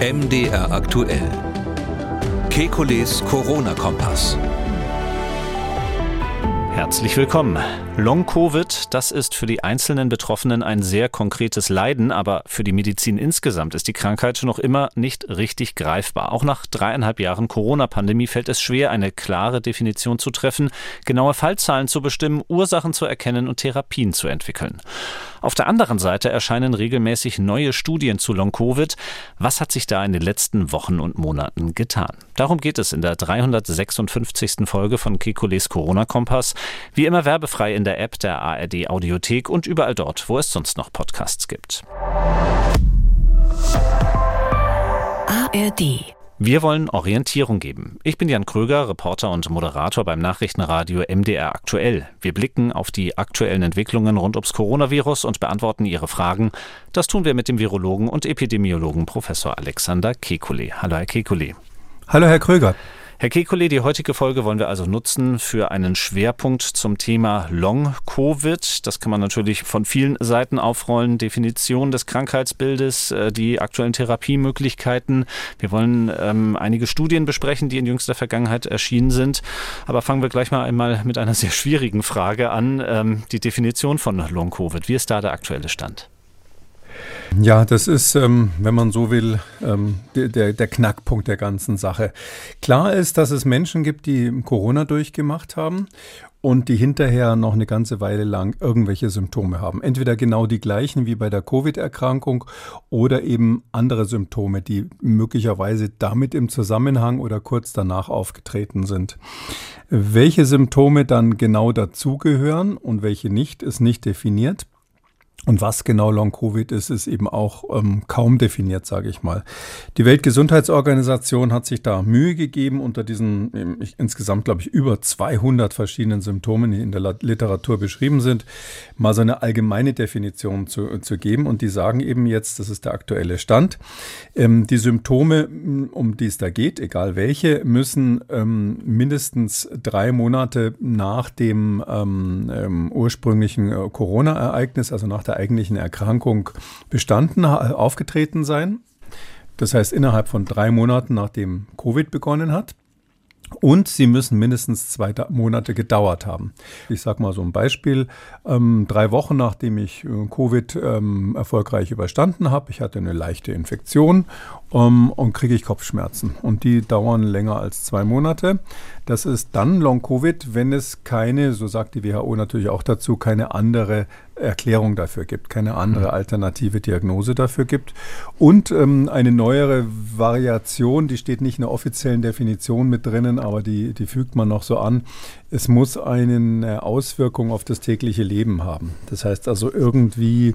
MDR aktuell. Kekules Corona-Kompass. Herzlich willkommen. Long-Covid, das ist für die einzelnen Betroffenen ein sehr konkretes Leiden, aber für die Medizin insgesamt ist die Krankheit noch immer nicht richtig greifbar. Auch nach dreieinhalb Jahren Corona-Pandemie fällt es schwer, eine klare Definition zu treffen, genaue Fallzahlen zu bestimmen, Ursachen zu erkennen und Therapien zu entwickeln. Auf der anderen Seite erscheinen regelmäßig neue Studien zu Long-Covid. Was hat sich da in den letzten Wochen und Monaten getan? Darum geht es in der 356. Folge von Kekules Corona-Kompass. Wie immer werbefrei in der App der ARD Audiothek und überall dort, wo es sonst noch Podcasts gibt. ARD wir wollen Orientierung geben. Ich bin Jan Kröger, Reporter und Moderator beim Nachrichtenradio MDR Aktuell. Wir blicken auf die aktuellen Entwicklungen rund ums Coronavirus und beantworten Ihre Fragen. Das tun wir mit dem Virologen und Epidemiologen Professor Alexander Kekulé. Hallo, Herr Kekulé. Hallo, Herr Kröger. Herr Kekulé, die heutige Folge wollen wir also nutzen für einen Schwerpunkt zum Thema Long-Covid. Das kann man natürlich von vielen Seiten aufrollen. Definition des Krankheitsbildes, äh, die aktuellen Therapiemöglichkeiten. Wir wollen ähm, einige Studien besprechen, die in jüngster Vergangenheit erschienen sind. Aber fangen wir gleich mal einmal mit einer sehr schwierigen Frage an. Ähm, die Definition von Long-Covid. Wie ist da der aktuelle Stand? Ja, das ist, ähm, wenn man so will, ähm, der, der Knackpunkt der ganzen Sache. Klar ist, dass es Menschen gibt, die Corona durchgemacht haben und die hinterher noch eine ganze Weile lang irgendwelche Symptome haben. Entweder genau die gleichen wie bei der Covid-Erkrankung oder eben andere Symptome, die möglicherweise damit im Zusammenhang oder kurz danach aufgetreten sind. Welche Symptome dann genau dazugehören und welche nicht, ist nicht definiert. Und was genau Long-Covid ist, ist eben auch ähm, kaum definiert, sage ich mal. Die Weltgesundheitsorganisation hat sich da Mühe gegeben, unter diesen ähm, insgesamt, glaube ich, über 200 verschiedenen Symptomen, die in der Literatur beschrieben sind, mal so eine allgemeine Definition zu, zu geben. Und die sagen eben jetzt, das ist der aktuelle Stand, ähm, die Symptome, um die es da geht, egal welche, müssen ähm, mindestens drei Monate nach dem ähm, ähm, ursprünglichen äh, Corona-Ereignis, also nach der eigentlichen Erkrankung bestanden, aufgetreten sein. Das heißt, innerhalb von drei Monaten, nachdem Covid begonnen hat. Und sie müssen mindestens zwei Monate gedauert haben. Ich sage mal so ein Beispiel. Ähm, drei Wochen nachdem ich äh, Covid ähm, erfolgreich überstanden habe, ich hatte eine leichte Infektion um, und kriege ich Kopfschmerzen. Und die dauern länger als zwei Monate. Das ist dann Long-Covid, wenn es keine, so sagt die WHO natürlich auch dazu, keine andere Erklärung dafür gibt, keine andere mhm. alternative Diagnose dafür gibt. Und ähm, eine neuere Variation, die steht nicht in der offiziellen Definition mit drinnen, aber die, die fügt man noch so an. Es muss eine Auswirkung auf das tägliche Leben haben. Das heißt also irgendwie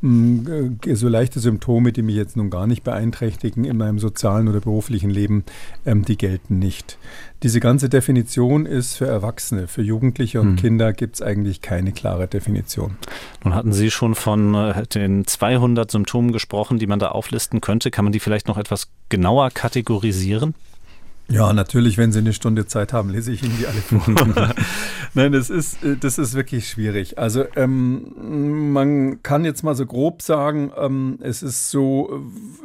so leichte Symptome, die mich jetzt nun gar nicht beeinträchtigen in meinem sozialen oder beruflichen Leben, ähm, die gelten nicht. Diese ganze Definition ist für Erwachsene, für Jugendliche und hm. Kinder gibt es eigentlich keine klare Definition. Nun hatten Sie schon von äh, den 200 Symptomen gesprochen, die man da auflisten könnte. Kann man die vielleicht noch etwas genauer kategorisieren? Ja, natürlich, wenn Sie eine Stunde Zeit haben, lese ich Ihnen die alle vor. Nein, das ist, äh, das ist wirklich schwierig. Also ähm, man kann jetzt mal so grob sagen, ähm, es ist so,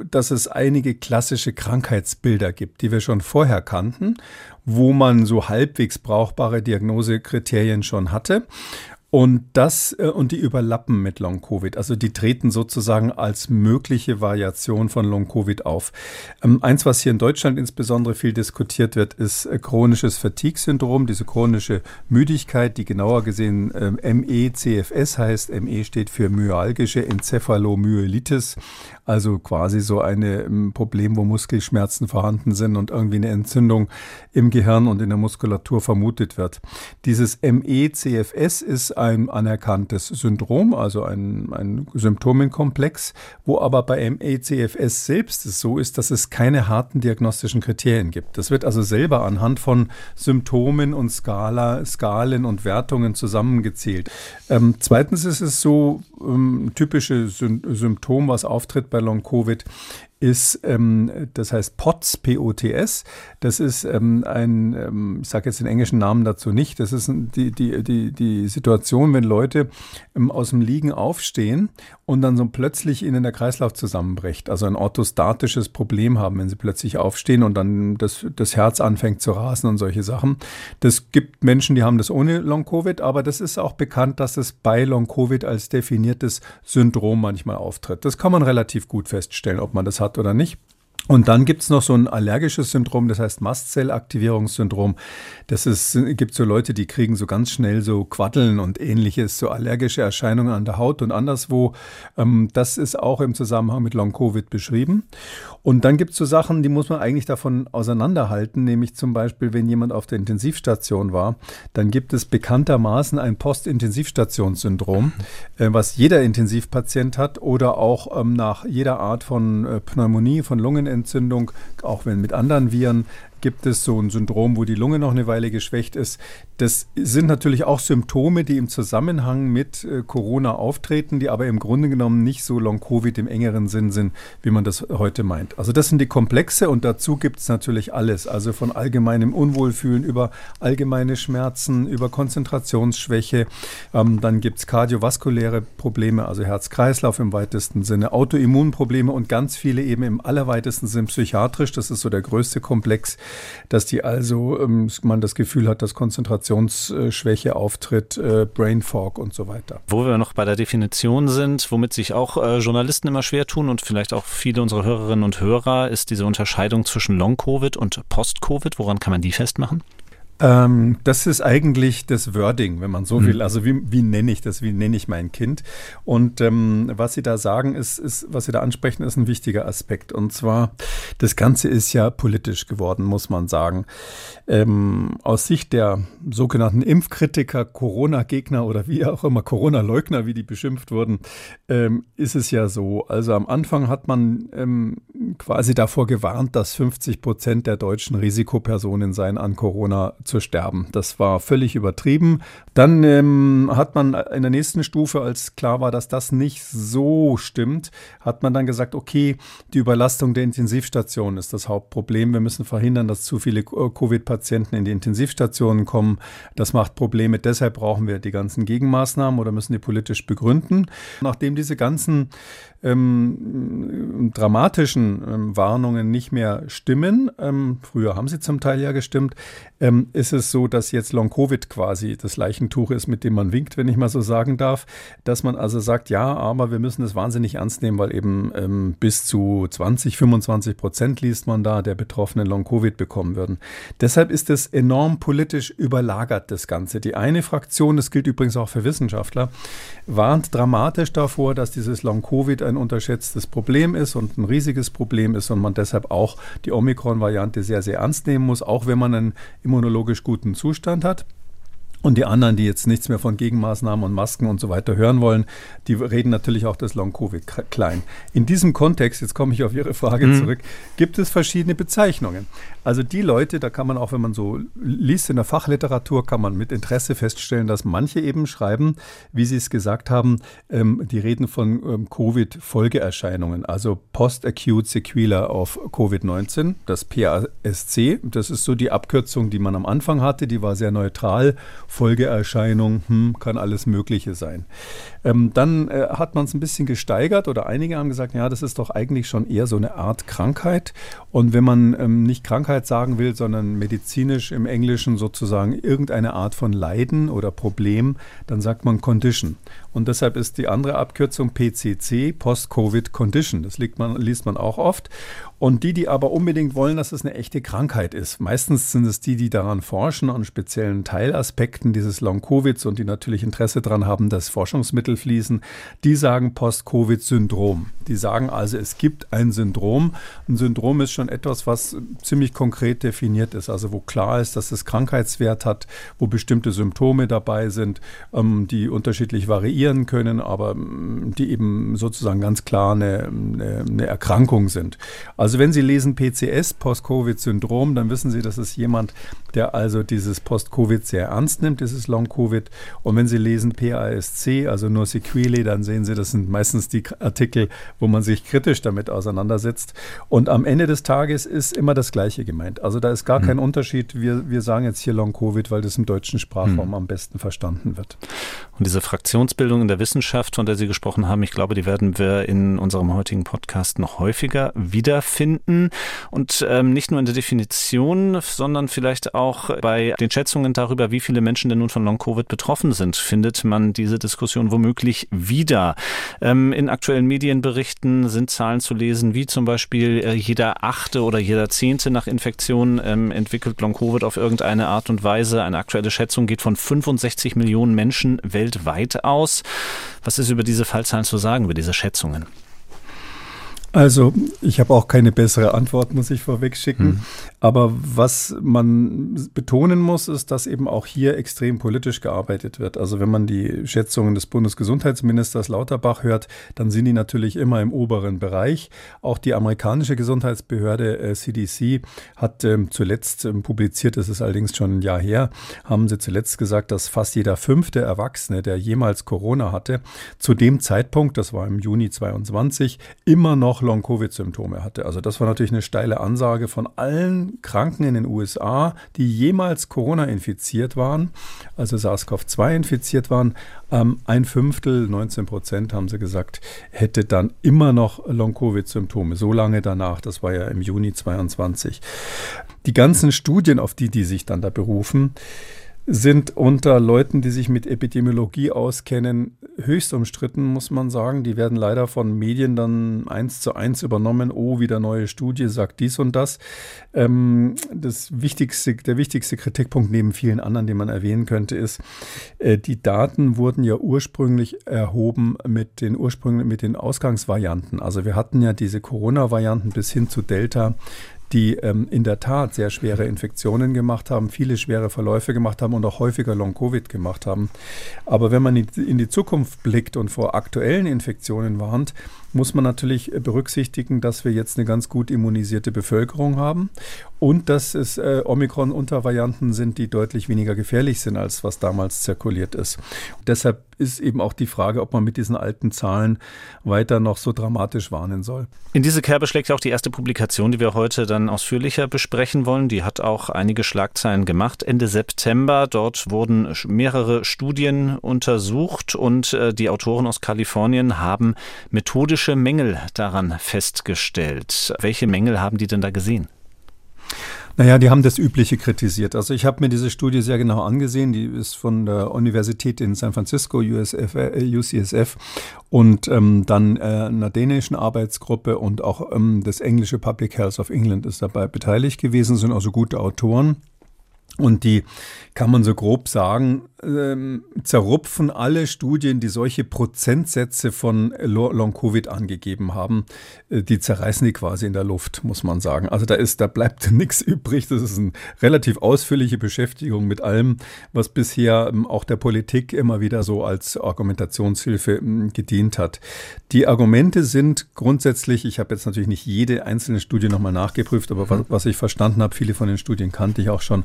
dass es einige klassische Krankheitsbilder gibt, die wir schon vorher kannten, wo man so halbwegs brauchbare Diagnosekriterien schon hatte. Und das äh, und die überlappen mit Long Covid. Also die treten sozusagen als mögliche Variation von Long Covid auf. Ähm, eins, was hier in Deutschland insbesondere viel diskutiert wird, ist äh, chronisches Fatigue-Syndrom, diese chronische Müdigkeit, die genauer gesehen äh, ME-CFS heißt. ME steht für myalgische Enzephalomyelitis, also quasi so ein ähm, Problem, wo Muskelschmerzen vorhanden sind und irgendwie eine Entzündung im Gehirn und in der Muskulatur vermutet wird. Dieses ME-CFS ist ein anerkanntes Syndrom, also ein, ein Symptomenkomplex, wo aber bei ME-CFS selbst es so ist, dass es keine harten diagnostischen Kriterien gibt. Das wird also selber anhand von Symptomen und Skala, Skalen und Wertungen zusammengezählt. Ähm, zweitens ist es so, ähm, typische Sy Symptom, was auftritt bei Long-Covid, ist, ähm, das heißt POTS, P-O-T-S. Das ist ähm, ein, ähm, ich sage jetzt den englischen Namen dazu nicht, das ist die, die, die, die Situation, wenn Leute ähm, aus dem Liegen aufstehen und dann so plötzlich ihnen der Kreislauf zusammenbricht. Also ein orthostatisches Problem haben, wenn sie plötzlich aufstehen und dann das, das Herz anfängt zu rasen und solche Sachen. Das gibt Menschen, die haben das ohne Long-Covid, aber das ist auch bekannt, dass es bei Long-Covid als definiertes Syndrom manchmal auftritt. Das kann man relativ gut feststellen, ob man das hat oder nicht. Und dann gibt es noch so ein allergisches Syndrom, das heißt Mastzellaktivierungssyndrom. Das ist, gibt so Leute, die kriegen so ganz schnell so Quaddeln und ähnliches, so allergische Erscheinungen an der Haut und anderswo. Ähm, das ist auch im Zusammenhang mit Long-Covid beschrieben. Und dann gibt es so Sachen, die muss man eigentlich davon auseinanderhalten, nämlich zum Beispiel, wenn jemand auf der Intensivstation war, dann gibt es bekanntermaßen ein Post-Intensivstationssyndrom, äh, was jeder Intensivpatient hat oder auch ähm, nach jeder Art von äh, Pneumonie, von Lungen Lungenentzündung, auch wenn mit anderen Viren, gibt es so ein Syndrom, wo die Lunge noch eine Weile geschwächt ist. Das sind natürlich auch Symptome, die im Zusammenhang mit äh, Corona auftreten, die aber im Grunde genommen nicht so Long-Covid im engeren Sinn sind, wie man das heute meint. Also das sind die Komplexe und dazu gibt es natürlich alles. Also von allgemeinem Unwohlfühlen über allgemeine Schmerzen, über Konzentrationsschwäche. Ähm, dann gibt es kardiovaskuläre Probleme, also Herz-Kreislauf im weitesten Sinne, Autoimmunprobleme und ganz viele eben im allerweitesten Sinn psychiatrisch. Das ist so der größte Komplex dass die also ähm, man das Gefühl hat, dass Konzentrationsschwäche auftritt, äh, Brain Fog und so weiter. Wo wir noch bei der Definition sind, womit sich auch äh, Journalisten immer schwer tun und vielleicht auch viele unserer Hörerinnen und Hörer, ist diese Unterscheidung zwischen Long-Covid und Post-Covid. Woran kann man die festmachen? Ähm, das ist eigentlich das Wording, wenn man so mhm. will. Also wie, wie nenne ich das? Wie nenne ich mein Kind? Und ähm, was Sie da sagen, ist, ist, was Sie da ansprechen, ist ein wichtiger Aspekt. Und zwar, das Ganze ist ja politisch geworden, muss man sagen. Ähm, aus Sicht der sogenannten Impfkritiker, Corona-Gegner oder wie auch immer, Corona-Leugner, wie die beschimpft wurden, ähm, ist es ja so. Also am Anfang hat man ähm, quasi davor gewarnt, dass 50 Prozent der deutschen Risikopersonen seien an Corona zu sterben. Das war völlig übertrieben. Dann ähm, hat man in der nächsten Stufe, als klar war, dass das nicht so stimmt, hat man dann gesagt, okay, die Überlastung der Intensivstationen ist das Hauptproblem. Wir müssen verhindern, dass zu viele Covid-Patienten in die Intensivstationen kommen. Das macht Probleme. Deshalb brauchen wir die ganzen Gegenmaßnahmen oder müssen die politisch begründen. Nachdem diese ganzen ähm, dramatischen ähm, Warnungen nicht mehr stimmen, ähm, früher haben sie zum Teil ja gestimmt, ähm, ist es so, dass jetzt Long-Covid quasi das Leichentuch ist, mit dem man winkt, wenn ich mal so sagen darf, dass man also sagt, ja, aber wir müssen es wahnsinnig ernst nehmen, weil eben ähm, bis zu 20, 25 Prozent liest man da, der Betroffenen Long-Covid bekommen würden. Deshalb ist es enorm politisch überlagert, das Ganze. Die eine Fraktion, das gilt übrigens auch für Wissenschaftler, warnt dramatisch davor, dass dieses Long-Covid ein ein unterschätztes Problem ist und ein riesiges Problem ist und man deshalb auch die Omikron-Variante sehr, sehr ernst nehmen muss, auch wenn man einen immunologisch guten Zustand hat. Und die anderen, die jetzt nichts mehr von Gegenmaßnahmen und Masken und so weiter hören wollen, die reden natürlich auch das Long-Covid klein. In diesem Kontext, jetzt komme ich auf Ihre Frage mhm. zurück, gibt es verschiedene Bezeichnungen. Also die Leute, da kann man auch, wenn man so liest in der Fachliteratur, kann man mit Interesse feststellen, dass manche eben schreiben, wie Sie es gesagt haben, ähm, die reden von ähm, Covid-Folgeerscheinungen, also Post-Acute Sequela of Covid-19, das PASC. Das ist so die Abkürzung, die man am Anfang hatte, die war sehr neutral Folgeerscheinung, hm, kann alles Mögliche sein. Ähm, dann äh, hat man es ein bisschen gesteigert oder einige haben gesagt, ja, das ist doch eigentlich schon eher so eine Art Krankheit. Und wenn man ähm, nicht Krankheit sagen will, sondern medizinisch im Englischen sozusagen irgendeine Art von Leiden oder Problem, dann sagt man Condition. Und deshalb ist die andere Abkürzung PCC, Post-Covid Condition. Das man, liest man auch oft. Und die, die aber unbedingt wollen, dass es eine echte Krankheit ist. Meistens sind es die, die daran forschen, an speziellen Teilaspekten dieses Long-Covids und die natürlich Interesse daran haben, dass Forschungsmittel fließen. Die sagen Post-Covid-Syndrom. Die sagen also, es gibt ein Syndrom. Ein Syndrom ist schon etwas, was ziemlich konkret definiert ist. Also wo klar ist, dass es Krankheitswert hat, wo bestimmte Symptome dabei sind, ähm, die unterschiedlich variieren können, aber ähm, die eben sozusagen ganz klar eine, eine, Erkrankung sind. Also also wenn Sie lesen PCS, Post-Covid-Syndrom, dann wissen Sie, das ist jemand, der also dieses Post-Covid sehr ernst nimmt, dieses Long-Covid. Und wenn Sie lesen PASC, also nur Sequelae, dann sehen Sie, das sind meistens die Artikel, wo man sich kritisch damit auseinandersetzt. Und am Ende des Tages ist immer das Gleiche gemeint. Also da ist gar mhm. kein Unterschied. Wir, wir sagen jetzt hier Long-Covid, weil das im deutschen Sprachraum mhm. am besten verstanden wird. Und diese Fraktionsbildung in der Wissenschaft, von der Sie gesprochen haben, ich glaube, die werden wir in unserem heutigen Podcast noch häufiger wiederfinden. Und ähm, nicht nur in der Definition, sondern vielleicht auch bei den Schätzungen darüber, wie viele Menschen denn nun von Long-Covid betroffen sind, findet man diese Diskussion womöglich wieder. Ähm, in aktuellen Medienberichten sind Zahlen zu lesen, wie zum Beispiel äh, jeder Achte oder jeder Zehnte nach Infektion ähm, entwickelt Long-Covid auf irgendeine Art und Weise. Eine aktuelle Schätzung geht von 65 Millionen Menschen weltweit aus. Was ist über diese Fallzahlen zu sagen, über diese Schätzungen? Also ich habe auch keine bessere Antwort, muss ich vorweg schicken. Aber was man betonen muss, ist, dass eben auch hier extrem politisch gearbeitet wird. Also wenn man die Schätzungen des Bundesgesundheitsministers Lauterbach hört, dann sind die natürlich immer im oberen Bereich. Auch die amerikanische Gesundheitsbehörde äh, CDC hat ähm, zuletzt ähm, publiziert, das ist allerdings schon ein Jahr her, haben sie zuletzt gesagt, dass fast jeder fünfte Erwachsene, der jemals Corona hatte, zu dem Zeitpunkt, das war im Juni 22, immer noch Long-Covid-Symptome hatte. Also das war natürlich eine steile Ansage von allen Kranken in den USA, die jemals Corona infiziert waren, also SARS-CoV-2 infiziert waren, ähm, ein Fünftel, 19 Prozent haben sie gesagt, hätte dann immer noch Long-Covid-Symptome, so lange danach, das war ja im Juni 22. Die ganzen Studien, auf die die sich dann da berufen, sind unter Leuten, die sich mit Epidemiologie auskennen, höchst umstritten, muss man sagen. Die werden leider von Medien dann eins zu eins übernommen. Oh, wieder neue Studie sagt dies und das. Ähm, das wichtigste, der wichtigste Kritikpunkt neben vielen anderen, den man erwähnen könnte, ist, äh, die Daten wurden ja ursprünglich erhoben mit den ursprünglichen, mit den Ausgangsvarianten. Also wir hatten ja diese Corona-Varianten bis hin zu Delta die ähm, in der Tat sehr schwere Infektionen gemacht haben, viele schwere Verläufe gemacht haben und auch häufiger Long-Covid gemacht haben. Aber wenn man in die Zukunft blickt und vor aktuellen Infektionen warnt, muss man natürlich berücksichtigen, dass wir jetzt eine ganz gut immunisierte Bevölkerung haben und dass es äh, Omikron-Untervarianten sind, die deutlich weniger gefährlich sind, als was damals zirkuliert ist. Und deshalb ist eben auch die Frage, ob man mit diesen alten Zahlen weiter noch so dramatisch warnen soll. In diese Kerbe schlägt auch die erste Publikation, die wir heute dann ausführlicher besprechen wollen. Die hat auch einige Schlagzeilen gemacht. Ende September, dort wurden mehrere Studien untersucht und äh, die Autoren aus Kalifornien haben methodisch technische Mängel daran festgestellt. Welche Mängel haben die denn da gesehen? Naja, die haben das Übliche kritisiert. Also ich habe mir diese Studie sehr genau angesehen. Die ist von der Universität in San Francisco, USF, äh, UCSF, und ähm, dann äh, einer dänischen Arbeitsgruppe und auch ähm, das englische Public Health of England ist dabei beteiligt gewesen, sind also gute Autoren. Und die kann man so grob sagen, ähm, zerrupfen alle Studien, die solche Prozentsätze von Long-Covid angegeben haben, äh, die zerreißen die quasi in der Luft, muss man sagen. Also da ist, da bleibt nichts übrig. Das ist eine relativ ausführliche Beschäftigung mit allem, was bisher ähm, auch der Politik immer wieder so als Argumentationshilfe ähm, gedient hat. Die Argumente sind grundsätzlich, ich habe jetzt natürlich nicht jede einzelne Studie nochmal nachgeprüft, aber was, was ich verstanden habe, viele von den Studien kannte ich auch schon,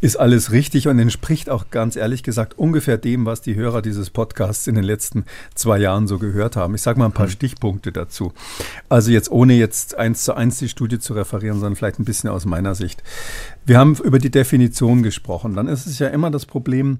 ist alles richtig und entspricht auch ganz ehrlich gesagt ungefähr dem, was die Hörer dieses Podcasts in den letzten zwei Jahren so gehört haben. Ich sage mal ein paar mhm. Stichpunkte dazu. Also jetzt ohne jetzt eins zu eins die Studie zu referieren, sondern vielleicht ein bisschen aus meiner Sicht. Wir haben über die Definition gesprochen. Dann ist es ja immer das Problem,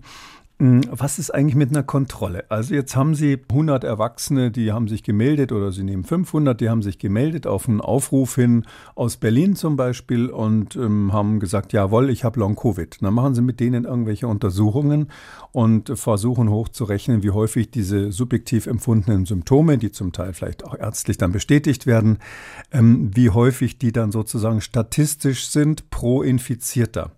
was ist eigentlich mit einer Kontrolle? Also jetzt haben Sie 100 Erwachsene, die haben sich gemeldet oder Sie nehmen 500, die haben sich gemeldet auf einen Aufruf hin aus Berlin zum Beispiel und ähm, haben gesagt, jawohl, ich habe Long-Covid. Dann machen Sie mit denen irgendwelche Untersuchungen und versuchen hochzurechnen, wie häufig diese subjektiv empfundenen Symptome, die zum Teil vielleicht auch ärztlich dann bestätigt werden, ähm, wie häufig die dann sozusagen statistisch sind pro Infizierter.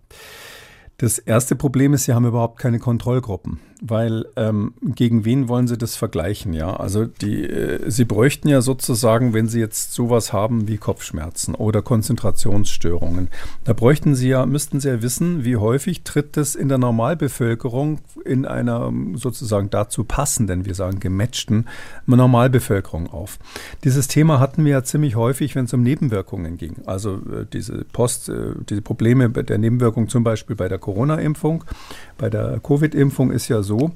Das erste Problem ist, sie haben überhaupt keine Kontrollgruppen weil ähm, gegen wen wollen Sie das vergleichen? Ja, also die, äh, Sie bräuchten ja sozusagen, wenn Sie jetzt sowas haben wie Kopfschmerzen oder Konzentrationsstörungen, da bräuchten Sie ja, müssten Sie ja wissen, wie häufig tritt das in der Normalbevölkerung in einer sozusagen dazu passenden, wir sagen gematchten Normalbevölkerung auf. Dieses Thema hatten wir ja ziemlich häufig, wenn es um Nebenwirkungen ging. Also äh, diese Post, äh, diese Probleme der Nebenwirkung zum Beispiel bei der Corona-Impfung, bei der Covid-Impfung ist ja so,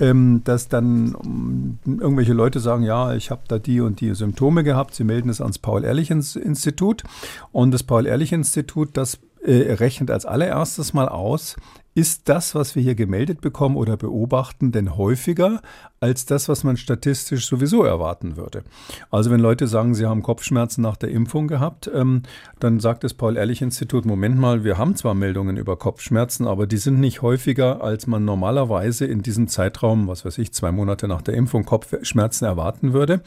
ähm, dass dann ähm, irgendwelche Leute sagen, ja, ich habe da die und die Symptome gehabt, sie melden es ans Paul-Ehrlich-Institut. Und das Paul-Ehrlich-Institut, das äh, rechnet als allererstes mal aus, ist das, was wir hier gemeldet bekommen oder beobachten, denn häufiger als das, was man statistisch sowieso erwarten würde? Also wenn Leute sagen, sie haben Kopfschmerzen nach der Impfung gehabt, ähm, dann sagt das Paul-Ehrlich-Institut, Moment mal, wir haben zwar Meldungen über Kopfschmerzen, aber die sind nicht häufiger, als man normalerweise in diesem Zeitraum, was weiß ich, zwei Monate nach der Impfung Kopfschmerzen erwarten würde.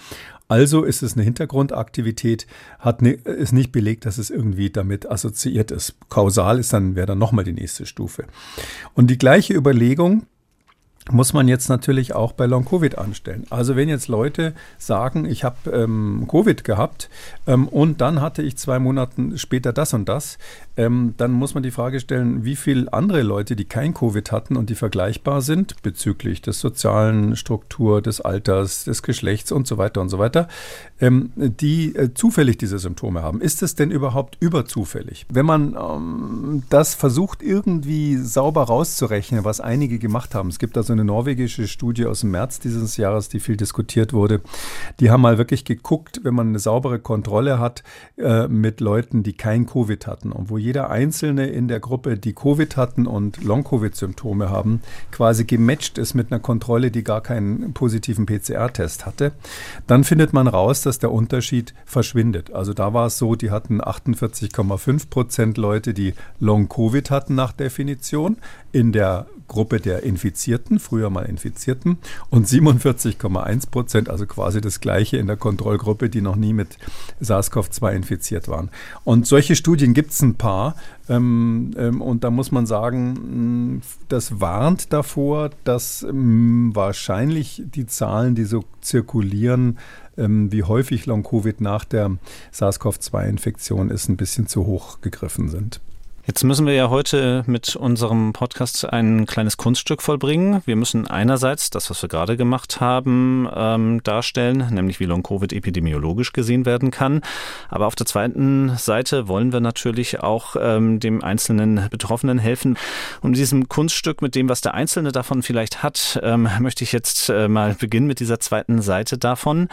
Also ist es eine Hintergrundaktivität, hat ne, ist nicht belegt, dass es irgendwie damit assoziiert ist. Kausal ist dann, wäre dann nochmal die nächste Stufe. Und die gleiche Überlegung muss man jetzt natürlich auch bei Long-Covid anstellen. Also wenn jetzt Leute sagen, ich habe ähm, Covid gehabt ähm, und dann hatte ich zwei Monate später das und das, ähm, dann muss man die Frage stellen, wie viele andere Leute, die kein Covid hatten und die vergleichbar sind bezüglich des sozialen Struktur, des Alters, des Geschlechts und so weiter und so weiter, ähm, die äh, zufällig diese Symptome haben. Ist es denn überhaupt überzufällig? Wenn man ähm, das versucht irgendwie sauber rauszurechnen, was einige gemacht haben, es gibt also eine norwegische Studie aus dem März dieses Jahres, die viel diskutiert wurde. Die haben mal wirklich geguckt, wenn man eine saubere Kontrolle hat äh, mit Leuten, die kein Covid hatten und wo jeder Einzelne in der Gruppe, die Covid hatten und Long-Covid-Symptome haben, quasi gematcht ist mit einer Kontrolle, die gar keinen positiven PCR-Test hatte, dann findet man raus, dass der Unterschied verschwindet. Also da war es so, die hatten 48,5 Prozent Leute, die Long-Covid hatten nach Definition. In der Gruppe der Infizierten, früher mal Infizierten, und 47,1 Prozent, also quasi das gleiche in der Kontrollgruppe, die noch nie mit SARS-CoV-2 infiziert waren. Und solche Studien gibt es ein paar. Ähm, ähm, und da muss man sagen, das warnt davor, dass ähm, wahrscheinlich die Zahlen, die so zirkulieren, ähm, wie häufig Long-Covid nach der SARS-CoV-2-Infektion ist, ein bisschen zu hoch gegriffen sind. Jetzt müssen wir ja heute mit unserem Podcast ein kleines Kunststück vollbringen. Wir müssen einerseits das, was wir gerade gemacht haben, ähm, darstellen, nämlich wie Long-Covid epidemiologisch gesehen werden kann. Aber auf der zweiten Seite wollen wir natürlich auch ähm, dem einzelnen Betroffenen helfen. Und in diesem Kunststück mit dem, was der Einzelne davon vielleicht hat, ähm, möchte ich jetzt äh, mal beginnen mit dieser zweiten Seite davon.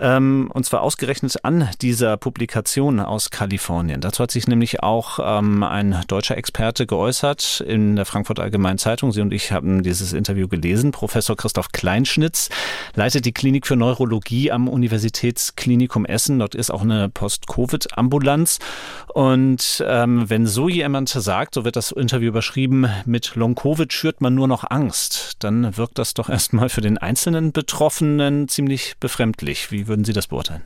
Ähm, und zwar ausgerechnet an dieser Publikation aus Kalifornien. Dazu hat sich nämlich auch ähm, ein deutscher Experte geäußert in der Frankfurter Allgemeinen Zeitung. Sie und ich haben dieses Interview gelesen. Professor Christoph Kleinschnitz leitet die Klinik für Neurologie am Universitätsklinikum Essen. Dort ist auch eine Post-Covid-Ambulanz. Und ähm, wenn so jemand sagt, so wird das Interview überschrieben, mit Long-Covid schürt man nur noch Angst, dann wirkt das doch erstmal für den einzelnen Betroffenen ziemlich befremdlich. Wie würden Sie das beurteilen?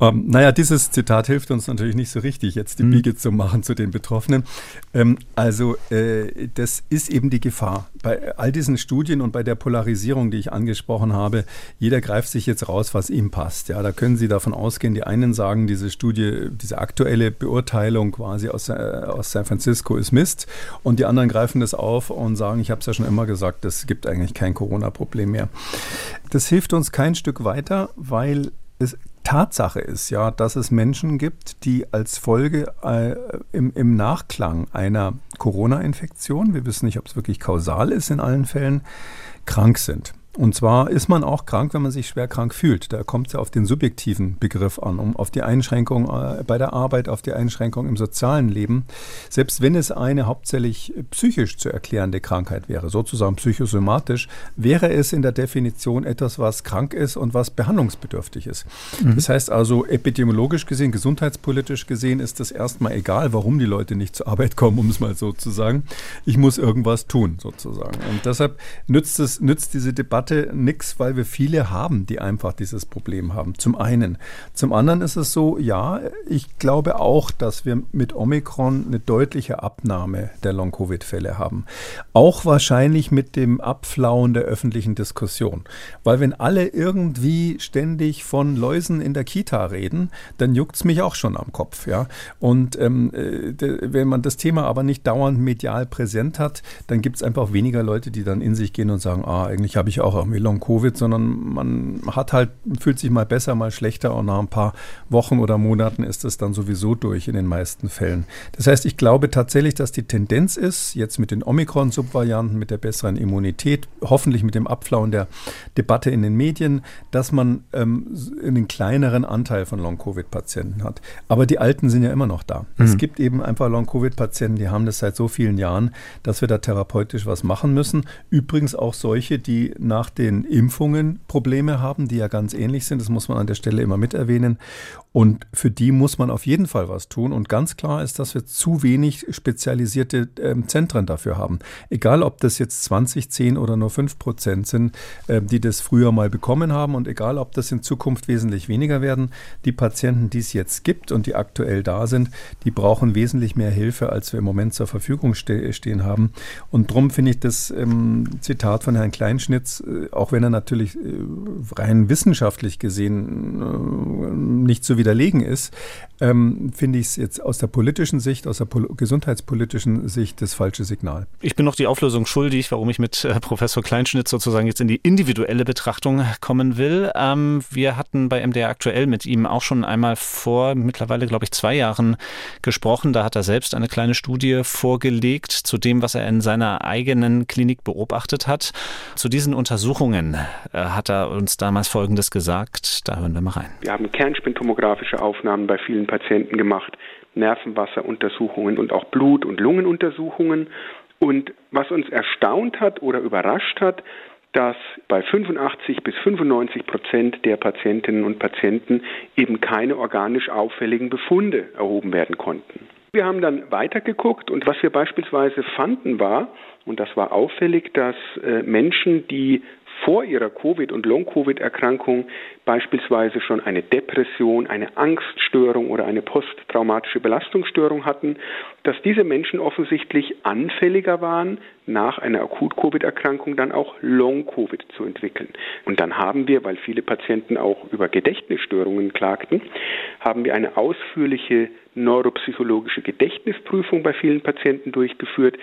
Ähm, naja, dieses Zitat hilft uns natürlich nicht so richtig, jetzt die mhm. Biege zu machen zu den Betroffenen. Ähm, also äh, das ist eben die Gefahr. Bei all diesen Studien und bei der Polarisierung, die ich angesprochen habe, jeder greift sich jetzt raus, was ihm passt. Ja, da können Sie davon ausgehen, die einen sagen, diese Studie, diese aktuelle Beurteilung quasi aus, äh, aus San Francisco ist Mist und die anderen greifen das auf und sagen, ich habe es ja schon immer gesagt, es gibt eigentlich kein Corona-Problem mehr. Das hilft uns kein Stück weiter, weil es Tatsache ist ja, dass es Menschen gibt, die als Folge äh, im, im Nachklang einer Corona-Infektion, wir wissen nicht, ob es wirklich kausal ist in allen Fällen, krank sind. Und zwar ist man auch krank, wenn man sich schwer krank fühlt. Da kommt es ja auf den subjektiven Begriff an, um auf die Einschränkung äh, bei der Arbeit, auf die Einschränkung im sozialen Leben. Selbst wenn es eine hauptsächlich psychisch zu erklärende Krankheit wäre, sozusagen psychosomatisch, wäre es in der Definition etwas, was krank ist und was behandlungsbedürftig ist. Mhm. Das heißt also, epidemiologisch gesehen, gesundheitspolitisch gesehen, ist das erstmal egal, warum die Leute nicht zur Arbeit kommen, um es mal so zu sagen. Ich muss irgendwas tun, sozusagen. Und deshalb nützt es, nützt diese Debatte Debatte nichts, weil wir viele haben, die einfach dieses Problem haben. Zum einen. Zum anderen ist es so, ja, ich glaube auch, dass wir mit Omikron eine deutliche Abnahme der Long-Covid-Fälle haben. Auch wahrscheinlich mit dem Abflauen der öffentlichen Diskussion. Weil wenn alle irgendwie ständig von Läusen in der Kita reden, dann juckt es mich auch schon am Kopf. Ja? Und ähm, äh, wenn man das Thema aber nicht dauernd medial präsent hat, dann gibt es einfach weniger Leute, die dann in sich gehen und sagen, ah, eigentlich habe ich auch auch irgendwie Long-Covid, sondern man hat halt, fühlt sich mal besser, mal schlechter und nach ein paar Wochen oder Monaten ist es dann sowieso durch in den meisten Fällen. Das heißt, ich glaube tatsächlich, dass die Tendenz ist, jetzt mit den Omikron-Subvarianten, mit der besseren Immunität, hoffentlich mit dem Abflauen der Debatte in den Medien, dass man ähm, einen kleineren Anteil von Long-Covid-Patienten hat. Aber die Alten sind ja immer noch da. Mhm. Es gibt eben einfach Long-Covid-Patienten, die haben das seit so vielen Jahren, dass wir da therapeutisch was machen müssen. Übrigens auch solche, die nach den Impfungen Probleme haben, die ja ganz ähnlich sind. Das muss man an der Stelle immer mit erwähnen. Und für die muss man auf jeden Fall was tun. Und ganz klar ist, dass wir zu wenig spezialisierte äh, Zentren dafür haben. Egal, ob das jetzt 20, 10 oder nur 5 Prozent sind, äh, die das früher mal bekommen haben. Und egal, ob das in Zukunft wesentlich weniger werden. Die Patienten, die es jetzt gibt und die aktuell da sind, die brauchen wesentlich mehr Hilfe, als wir im Moment zur Verfügung ste stehen haben. Und darum finde ich das ähm, Zitat von Herrn Kleinschnitz, äh, auch wenn er natürlich äh, rein wissenschaftlich gesehen äh, nicht wie widerlegen ist, ähm, finde ich es jetzt aus der politischen Sicht, aus der gesundheitspolitischen Sicht das falsche Signal. Ich bin noch die Auflösung schuldig, warum ich mit äh, Professor Kleinschnitt sozusagen jetzt in die individuelle Betrachtung kommen will. Ähm, wir hatten bei MDR aktuell mit ihm auch schon einmal vor mittlerweile, glaube ich, zwei Jahren gesprochen. Da hat er selbst eine kleine Studie vorgelegt zu dem, was er in seiner eigenen Klinik beobachtet hat. Zu diesen Untersuchungen äh, hat er uns damals Folgendes gesagt. Da hören wir mal rein. Wir haben Kernspintomografische Aufnahmen bei vielen Patienten gemacht, Nervenwasseruntersuchungen und auch Blut- und Lungenuntersuchungen. Und was uns erstaunt hat oder überrascht hat, dass bei 85 bis 95 Prozent der Patientinnen und Patienten eben keine organisch auffälligen Befunde erhoben werden konnten. Wir haben dann weitergeguckt und was wir beispielsweise fanden war, und das war auffällig, dass äh, Menschen, die vor ihrer Covid- und Long-Covid-Erkrankung beispielsweise schon eine Depression, eine Angststörung oder eine posttraumatische Belastungsstörung hatten, dass diese Menschen offensichtlich anfälliger waren, nach einer Akut-Covid-Erkrankung dann auch Long-Covid zu entwickeln. Und dann haben wir, weil viele Patienten auch über Gedächtnisstörungen klagten, haben wir eine ausführliche neuropsychologische Gedächtnisprüfung bei vielen Patienten durchgeführt.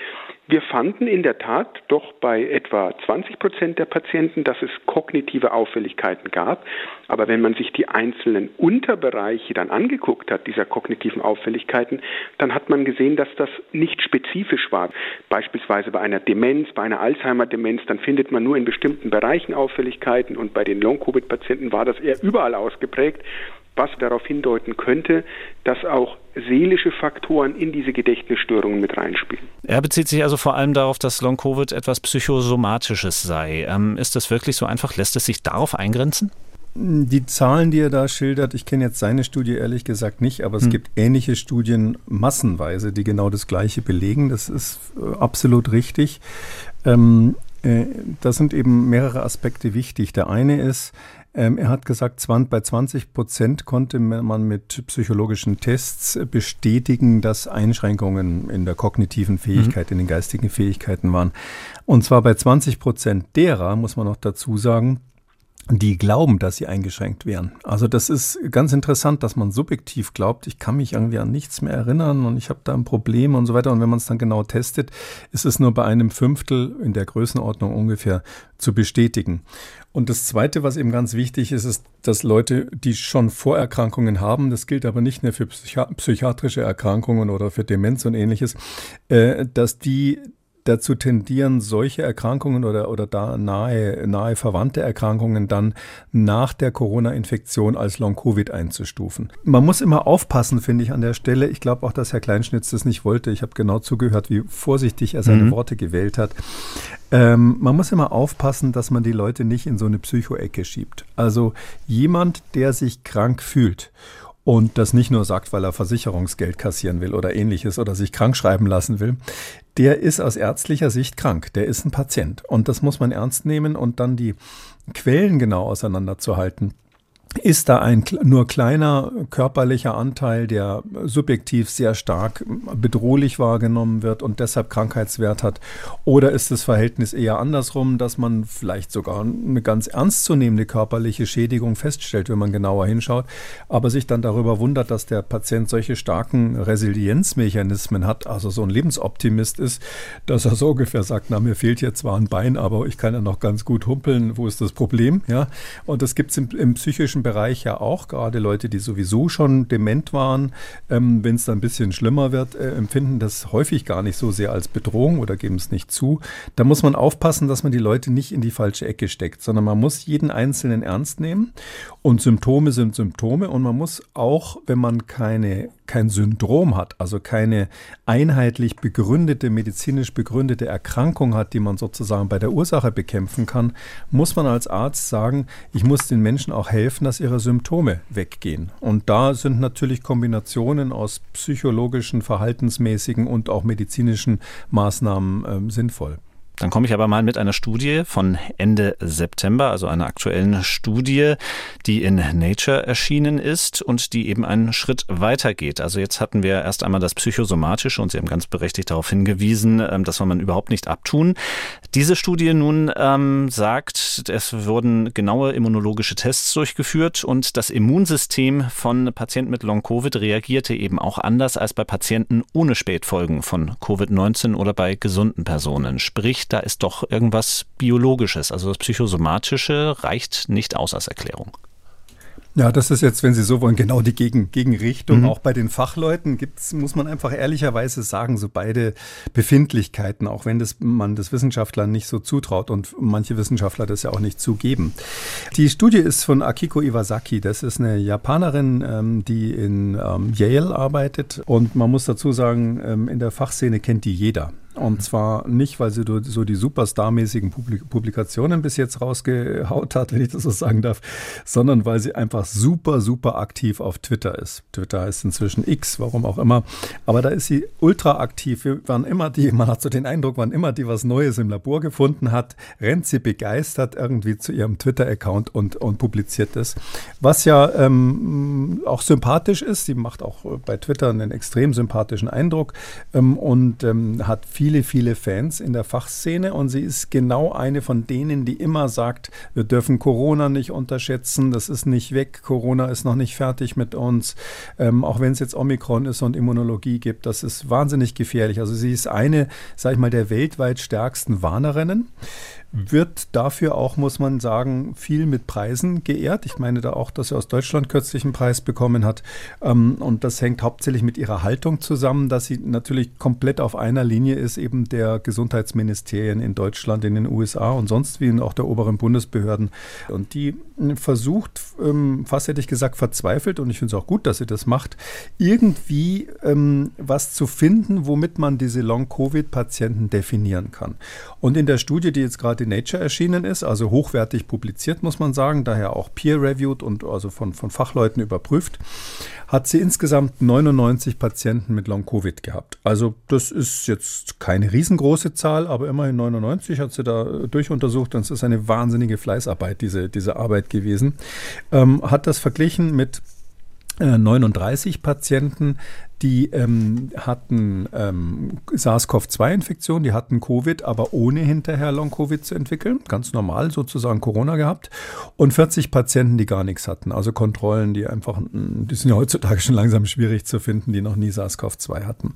Wir fanden in der Tat doch bei etwa 20 Prozent der Patienten, dass es kognitive Auffälligkeiten gab. Aber wenn man sich die einzelnen Unterbereiche dann angeguckt hat, dieser kognitiven Auffälligkeiten, dann hat man gesehen, dass das nicht spezifisch war. Beispielsweise bei einer Demenz, bei einer Alzheimer-Demenz, dann findet man nur in bestimmten Bereichen Auffälligkeiten und bei den Long-Covid-Patienten war das eher überall ausgeprägt was darauf hindeuten könnte, dass auch seelische Faktoren in diese Gedächtnisstörungen mit reinspielen. Er bezieht sich also vor allem darauf, dass Long-Covid etwas Psychosomatisches sei. Ähm, ist das wirklich so einfach? Lässt es sich darauf eingrenzen? Die Zahlen, die er da schildert, ich kenne jetzt seine Studie ehrlich gesagt nicht, aber es hm. gibt ähnliche Studien massenweise, die genau das Gleiche belegen. Das ist äh, absolut richtig. Ähm, äh, da sind eben mehrere Aspekte wichtig. Der eine ist, ähm, er hat gesagt, bei 20 Prozent konnte man mit psychologischen Tests bestätigen, dass Einschränkungen in der kognitiven Fähigkeit, mhm. in den geistigen Fähigkeiten waren. Und zwar bei 20 Prozent derer, muss man noch dazu sagen, die glauben, dass sie eingeschränkt wären. Also das ist ganz interessant, dass man subjektiv glaubt, ich kann mich irgendwie an nichts mehr erinnern und ich habe da ein Problem und so weiter. Und wenn man es dann genau testet, ist es nur bei einem Fünftel in der Größenordnung ungefähr zu bestätigen. Und das Zweite, was eben ganz wichtig ist, ist, dass Leute, die schon Vorerkrankungen haben, das gilt aber nicht nur für psychiatrische Erkrankungen oder für Demenz und ähnliches, äh, dass die dazu tendieren, solche Erkrankungen oder, oder da nahe, nahe verwandte Erkrankungen dann nach der Corona-Infektion als Long-Covid einzustufen. Man muss immer aufpassen, finde ich, an der Stelle. Ich glaube auch, dass Herr Kleinschnitz das nicht wollte. Ich habe genau zugehört, wie vorsichtig er seine mhm. Worte gewählt hat. Ähm, man muss immer aufpassen, dass man die Leute nicht in so eine Psycho-Ecke schiebt. Also jemand, der sich krank fühlt und das nicht nur sagt, weil er Versicherungsgeld kassieren will oder ähnliches oder sich krank schreiben lassen will, der ist aus ärztlicher Sicht krank, der ist ein Patient. Und das muss man ernst nehmen und dann die Quellen genau auseinanderzuhalten ist da ein nur kleiner körperlicher Anteil, der subjektiv sehr stark bedrohlich wahrgenommen wird und deshalb Krankheitswert hat? Oder ist das Verhältnis eher andersrum, dass man vielleicht sogar eine ganz ernstzunehmende körperliche Schädigung feststellt, wenn man genauer hinschaut, aber sich dann darüber wundert, dass der Patient solche starken Resilienzmechanismen hat, also so ein Lebensoptimist ist, dass er so ungefähr sagt, na, mir fehlt jetzt zwar ein Bein, aber ich kann ja noch ganz gut humpeln, wo ist das Problem? Ja, und das gibt es im, im psychischen medizinischen Bereich ja auch, gerade Leute, die sowieso schon dement waren, ähm, wenn es dann ein bisschen schlimmer wird, äh, empfinden das häufig gar nicht so sehr als Bedrohung oder geben es nicht zu. Da muss man aufpassen, dass man die Leute nicht in die falsche Ecke steckt, sondern man muss jeden Einzelnen ernst nehmen und Symptome sind Symptome und man muss auch, wenn man keine kein Syndrom hat, also keine einheitlich begründete, medizinisch begründete Erkrankung hat, die man sozusagen bei der Ursache bekämpfen kann, muss man als Arzt sagen, ich muss den Menschen auch helfen, dass ihre Symptome weggehen. Und da sind natürlich Kombinationen aus psychologischen, verhaltensmäßigen und auch medizinischen Maßnahmen äh, sinnvoll. Dann komme ich aber mal mit einer Studie von Ende September, also einer aktuellen Studie, die in Nature erschienen ist und die eben einen Schritt weiter geht. Also jetzt hatten wir erst einmal das Psychosomatische und Sie haben ganz berechtigt darauf hingewiesen, ähm, das soll man überhaupt nicht abtun. Diese Studie nun ähm, sagt, es wurden genaue immunologische Tests durchgeführt und das Immunsystem von Patienten mit Long-Covid reagierte eben auch anders als bei Patienten ohne Spätfolgen von Covid-19 oder bei gesunden Personen. Sprich, da ist doch irgendwas Biologisches. Also das Psychosomatische reicht nicht aus als Erklärung. Ja, das ist jetzt, wenn Sie so wollen, genau die Gegen Gegenrichtung. Mhm. Auch bei den Fachleuten gibt's, muss man einfach ehrlicherweise sagen, so beide Befindlichkeiten, auch wenn das, man das Wissenschaftlern nicht so zutraut und manche Wissenschaftler das ja auch nicht zugeben. Die Studie ist von Akiko Iwasaki. Das ist eine Japanerin, ähm, die in ähm, Yale arbeitet. Und man muss dazu sagen, ähm, in der Fachszene kennt die jeder. Und zwar nicht, weil sie so die superstarmäßigen Publikationen bis jetzt rausgehaut hat, wenn ich das so sagen darf, sondern weil sie einfach super, super aktiv auf Twitter ist. Twitter ist inzwischen X, warum auch immer. Aber da ist sie ultra aktiv. Wann immer die, man hat so den Eindruck, wann immer die was Neues im Labor gefunden hat, rennt sie begeistert irgendwie zu ihrem Twitter-Account und, und publiziert es. Was ja ähm, auch sympathisch ist. Sie macht auch bei Twitter einen extrem sympathischen Eindruck ähm, und ähm, hat viel viele, viele Fans in der Fachszene und sie ist genau eine von denen, die immer sagt, wir dürfen Corona nicht unterschätzen, das ist nicht weg, Corona ist noch nicht fertig mit uns, ähm, auch wenn es jetzt Omikron ist und Immunologie gibt, das ist wahnsinnig gefährlich. Also sie ist eine, sag ich mal, der weltweit stärksten Warnerinnen wird dafür auch, muss man sagen, viel mit Preisen geehrt. Ich meine da auch, dass er aus Deutschland kürzlich einen Preis bekommen hat. Ähm, und das hängt hauptsächlich mit ihrer Haltung zusammen, dass sie natürlich komplett auf einer Linie ist, eben der Gesundheitsministerien in Deutschland, in den USA und sonst wie in auch der oberen Bundesbehörden. Und die versucht, ähm, fast hätte ich gesagt, verzweifelt, und ich finde es auch gut, dass sie das macht, irgendwie ähm, was zu finden, womit man diese Long-Covid-Patienten definieren kann. Und in der Studie, die jetzt gerade in Nature erschienen ist, also hochwertig publiziert, muss man sagen, daher auch peer-reviewed und also von, von Fachleuten überprüft, hat sie insgesamt 99 Patienten mit Long-Covid gehabt. Also das ist jetzt keine riesengroße Zahl, aber immerhin 99 hat sie da durchuntersucht und es ist eine wahnsinnige Fleißarbeit, diese, diese Arbeit gewesen. Ähm, hat das verglichen mit 39 äh, Patienten, die ähm, hatten ähm, SARS-CoV-2-Infektion, die hatten Covid, aber ohne hinterher Long-Covid zu entwickeln. Ganz normal sozusagen Corona gehabt. Und 40 Patienten, die gar nichts hatten. Also Kontrollen, die einfach, die sind ja heutzutage schon langsam schwierig zu finden, die noch nie SARS-CoV-2 hatten.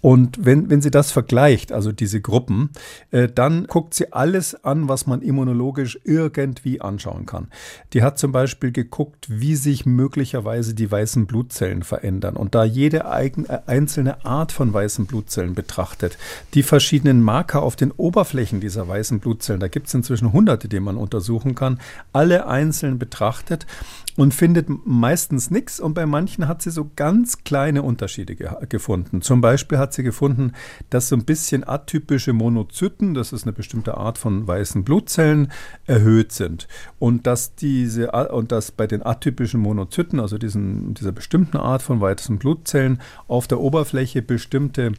Und wenn, wenn sie das vergleicht, also diese Gruppen, äh, dann guckt sie alles an, was man immunologisch irgendwie anschauen kann. Die hat zum Beispiel geguckt, wie sich möglicherweise die weißen Blutzellen verändern. Und da jede eigen, äh, einzelne Art von weißen Blutzellen betrachtet, die verschiedenen Marker auf den Oberflächen dieser weißen Blutzellen, da gibt es inzwischen hunderte, die man untersuchen kann, alle einzeln betrachtet und findet meistens nichts und bei manchen hat sie so ganz kleine Unterschiede ge gefunden. Zum Beispiel hat sie gefunden, dass so ein bisschen atypische Monozyten, das ist eine bestimmte Art von weißen Blutzellen, erhöht sind und dass diese und dass bei den atypischen Monozyten, also diesen, dieser bestimmten Art von weißen Blutzellen, auf der Oberfläche bestimmte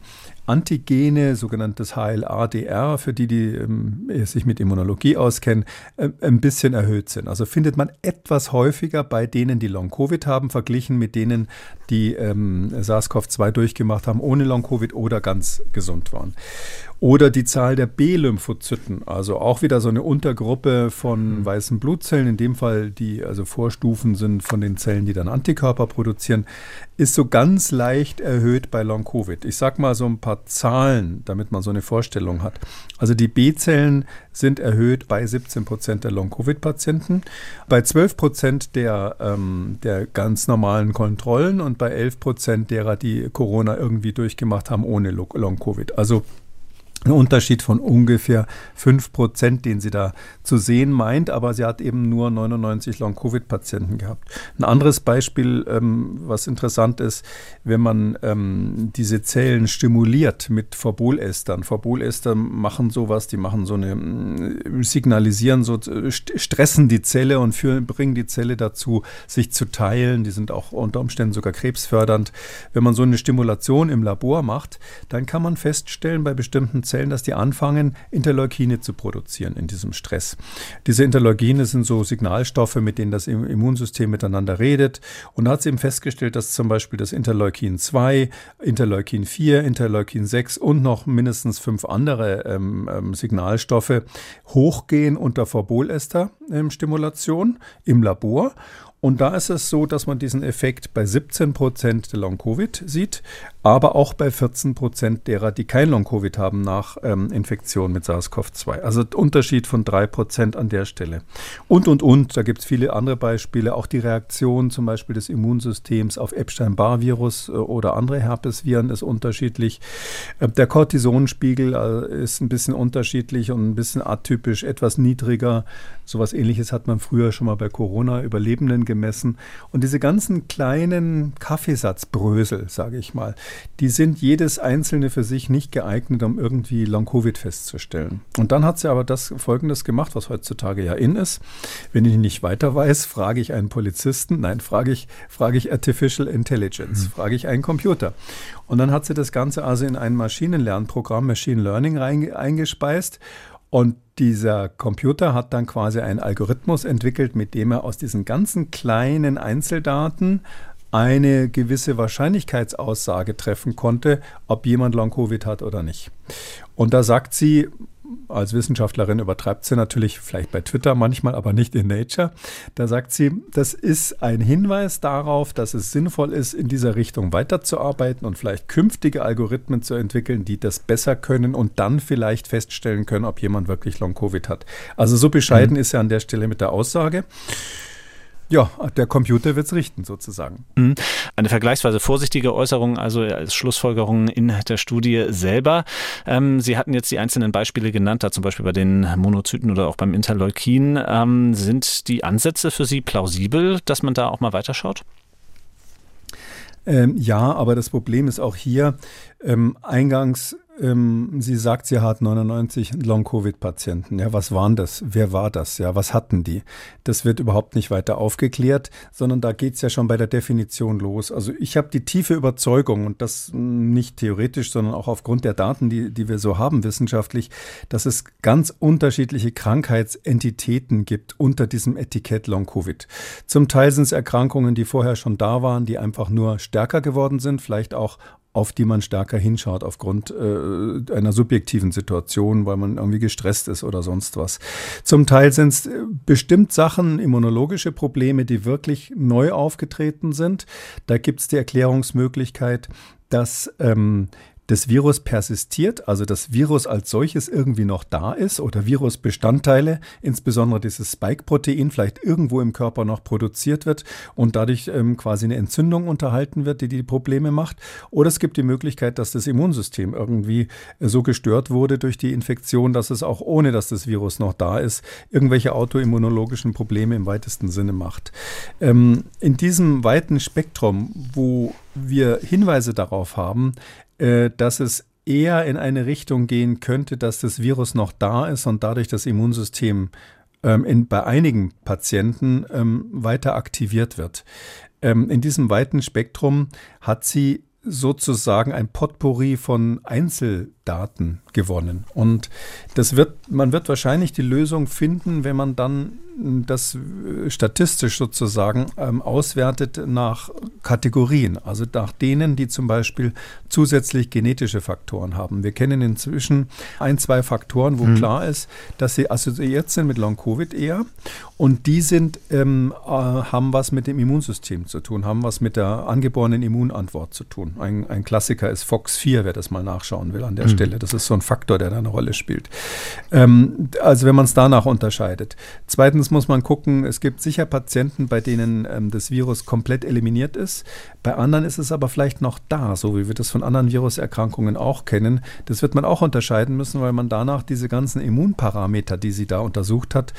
Antigene, sogenanntes HLA-DR, für die, die ähm, sich mit Immunologie auskennen, äh, ein bisschen erhöht sind. Also findet man etwas häufiger bei denen, die Long-Covid haben, verglichen mit denen, die ähm, SARS-CoV-2 durchgemacht haben, ohne Long-Covid oder ganz gesund waren. Oder die Zahl der B-Lymphozyten, also auch wieder so eine Untergruppe von mhm. weißen Blutzellen, in dem Fall die also Vorstufen sind von den Zellen, die dann Antikörper produzieren, ist so ganz leicht erhöht bei Long-Covid. Ich sage mal so ein paar Zahlen, damit man so eine Vorstellung hat. Also die B-Zellen sind erhöht bei 17 Prozent der Long-Covid-Patienten, bei 12 Prozent der, ähm, der ganz normalen Kontrollen und bei 11 Prozent derer, die Corona irgendwie durchgemacht haben ohne Long-Covid. Also ein Unterschied von ungefähr 5 Prozent, den sie da zu sehen meint, aber sie hat eben nur 99 Long-Covid-Patienten gehabt. Ein anderes Beispiel, ähm, was interessant ist, wenn man ähm, diese Zellen stimuliert mit Verbolestern. Verbolester machen sowas, die machen so eine, äh, signalisieren, so stressen die Zelle und führen, bringen die Zelle dazu, sich zu teilen. Die sind auch unter Umständen sogar krebsfördernd. Wenn man so eine Stimulation im Labor macht, dann kann man feststellen bei bestimmten Zellen, Zellen, dass die anfangen, Interleukine zu produzieren in diesem Stress. Diese Interleukine sind so Signalstoffe, mit denen das Immunsystem miteinander redet. Und da hat sie eben festgestellt, dass zum Beispiel das Interleukin 2, Interleukin 4, Interleukin 6 und noch mindestens fünf andere ähm, ähm, Signalstoffe hochgehen unter Verbolester-Stimulation ähm, im Labor. Und da ist es so, dass man diesen Effekt bei 17 Prozent der Long-Covid sieht, aber auch bei 14 Prozent derer, die kein Long-Covid haben nach ähm, Infektion mit SARS-CoV-2. Also Unterschied von 3 Prozent an der Stelle. Und, und, und, da gibt es viele andere Beispiele. Auch die Reaktion zum Beispiel des Immunsystems auf Epstein-Barr-Virus äh, oder andere Herpesviren ist unterschiedlich. Äh, der Cortisonspiegel äh, ist ein bisschen unterschiedlich und ein bisschen atypisch, etwas niedriger. Sowas ähnliches hat man früher schon mal bei Corona-Überlebenden gemessen. Und diese ganzen kleinen Kaffeesatzbrösel, sage ich mal, die sind jedes einzelne für sich nicht geeignet, um irgendwie Long-Covid festzustellen. Und dann hat sie aber das Folgendes gemacht, was heutzutage ja in ist. Wenn ich nicht weiter weiß, frage ich einen Polizisten, nein, frage ich, frage ich Artificial Intelligence, mhm. frage ich einen Computer. Und dann hat sie das Ganze also in ein Maschinenlernprogramm, Machine Learning, eingespeist. Und dieser Computer hat dann quasi einen Algorithmus entwickelt, mit dem er aus diesen ganzen kleinen Einzeldaten eine gewisse Wahrscheinlichkeitsaussage treffen konnte, ob jemand Long-Covid hat oder nicht. Und da sagt sie, als Wissenschaftlerin übertreibt sie natürlich, vielleicht bei Twitter manchmal, aber nicht in Nature. Da sagt sie, das ist ein Hinweis darauf, dass es sinnvoll ist, in dieser Richtung weiterzuarbeiten und vielleicht künftige Algorithmen zu entwickeln, die das besser können und dann vielleicht feststellen können, ob jemand wirklich Long-Covid hat. Also so bescheiden mhm. ist er an der Stelle mit der Aussage. Ja, der Computer wird es richten, sozusagen. Mhm. Eine vergleichsweise vorsichtige Äußerung, also als Schlussfolgerung in der Studie selber. Ähm, Sie hatten jetzt die einzelnen Beispiele genannt, da zum Beispiel bei den Monozyten oder auch beim Interleukin. Ähm, sind die Ansätze für Sie plausibel, dass man da auch mal weiterschaut? Ähm, ja, aber das Problem ist auch hier, ähm, eingangs ähm, sie sagt, sie hat 99 Long-Covid-Patienten. Ja, was waren das? Wer war das? Ja, was hatten die? Das wird überhaupt nicht weiter aufgeklärt, sondern da geht es ja schon bei der Definition los. Also ich habe die tiefe Überzeugung, und das nicht theoretisch, sondern auch aufgrund der Daten, die, die wir so haben wissenschaftlich, dass es ganz unterschiedliche Krankheitsentitäten gibt unter diesem Etikett Long-Covid. Zum Teil sind es Erkrankungen, die vorher schon da waren, die einfach nur stärker geworden sind, vielleicht auch auf die man stärker hinschaut aufgrund äh, einer subjektiven Situation, weil man irgendwie gestresst ist oder sonst was. Zum Teil sind es äh, bestimmt Sachen, immunologische Probleme, die wirklich neu aufgetreten sind. Da gibt es die Erklärungsmöglichkeit, dass ähm, das Virus persistiert, also das Virus als solches irgendwie noch da ist oder Virusbestandteile, insbesondere dieses Spike-Protein, vielleicht irgendwo im Körper noch produziert wird und dadurch ähm, quasi eine Entzündung unterhalten wird, die die Probleme macht. Oder es gibt die Möglichkeit, dass das Immunsystem irgendwie so gestört wurde durch die Infektion, dass es auch ohne, dass das Virus noch da ist, irgendwelche autoimmunologischen Probleme im weitesten Sinne macht. Ähm, in diesem weiten Spektrum, wo wir Hinweise darauf haben, äh, dass es eher in eine Richtung gehen könnte, dass das Virus noch da ist und dadurch das Immunsystem ähm, in, bei einigen Patienten ähm, weiter aktiviert wird. Ähm, in diesem weiten Spektrum hat sie sozusagen ein Potpourri von Einzeldaten gewonnen. Und das wird, man wird wahrscheinlich die Lösung finden, wenn man dann das statistisch sozusagen ähm, auswertet nach Kategorien, also nach denen, die zum Beispiel zusätzlich genetische Faktoren haben. Wir kennen inzwischen ein, zwei Faktoren, wo mhm. klar ist, dass sie assoziiert sind mit Long-Covid eher und die sind, ähm, äh, haben was mit dem Immunsystem zu tun, haben was mit der angeborenen Immunantwort zu tun. Ein, ein Klassiker ist FOX4, wer das mal nachschauen will an der mhm. Stelle. Das ist so ein Faktor, der da eine Rolle spielt. Ähm, also wenn man es danach unterscheidet. Zweitens muss man gucken, es gibt sicher Patienten, bei denen ähm, das Virus komplett eliminiert ist. Bei anderen ist es aber vielleicht noch da, so wie wir das von anderen Viruserkrankungen auch kennen. Das wird man auch unterscheiden müssen, weil man danach diese ganzen Immunparameter, die sie da untersucht hat,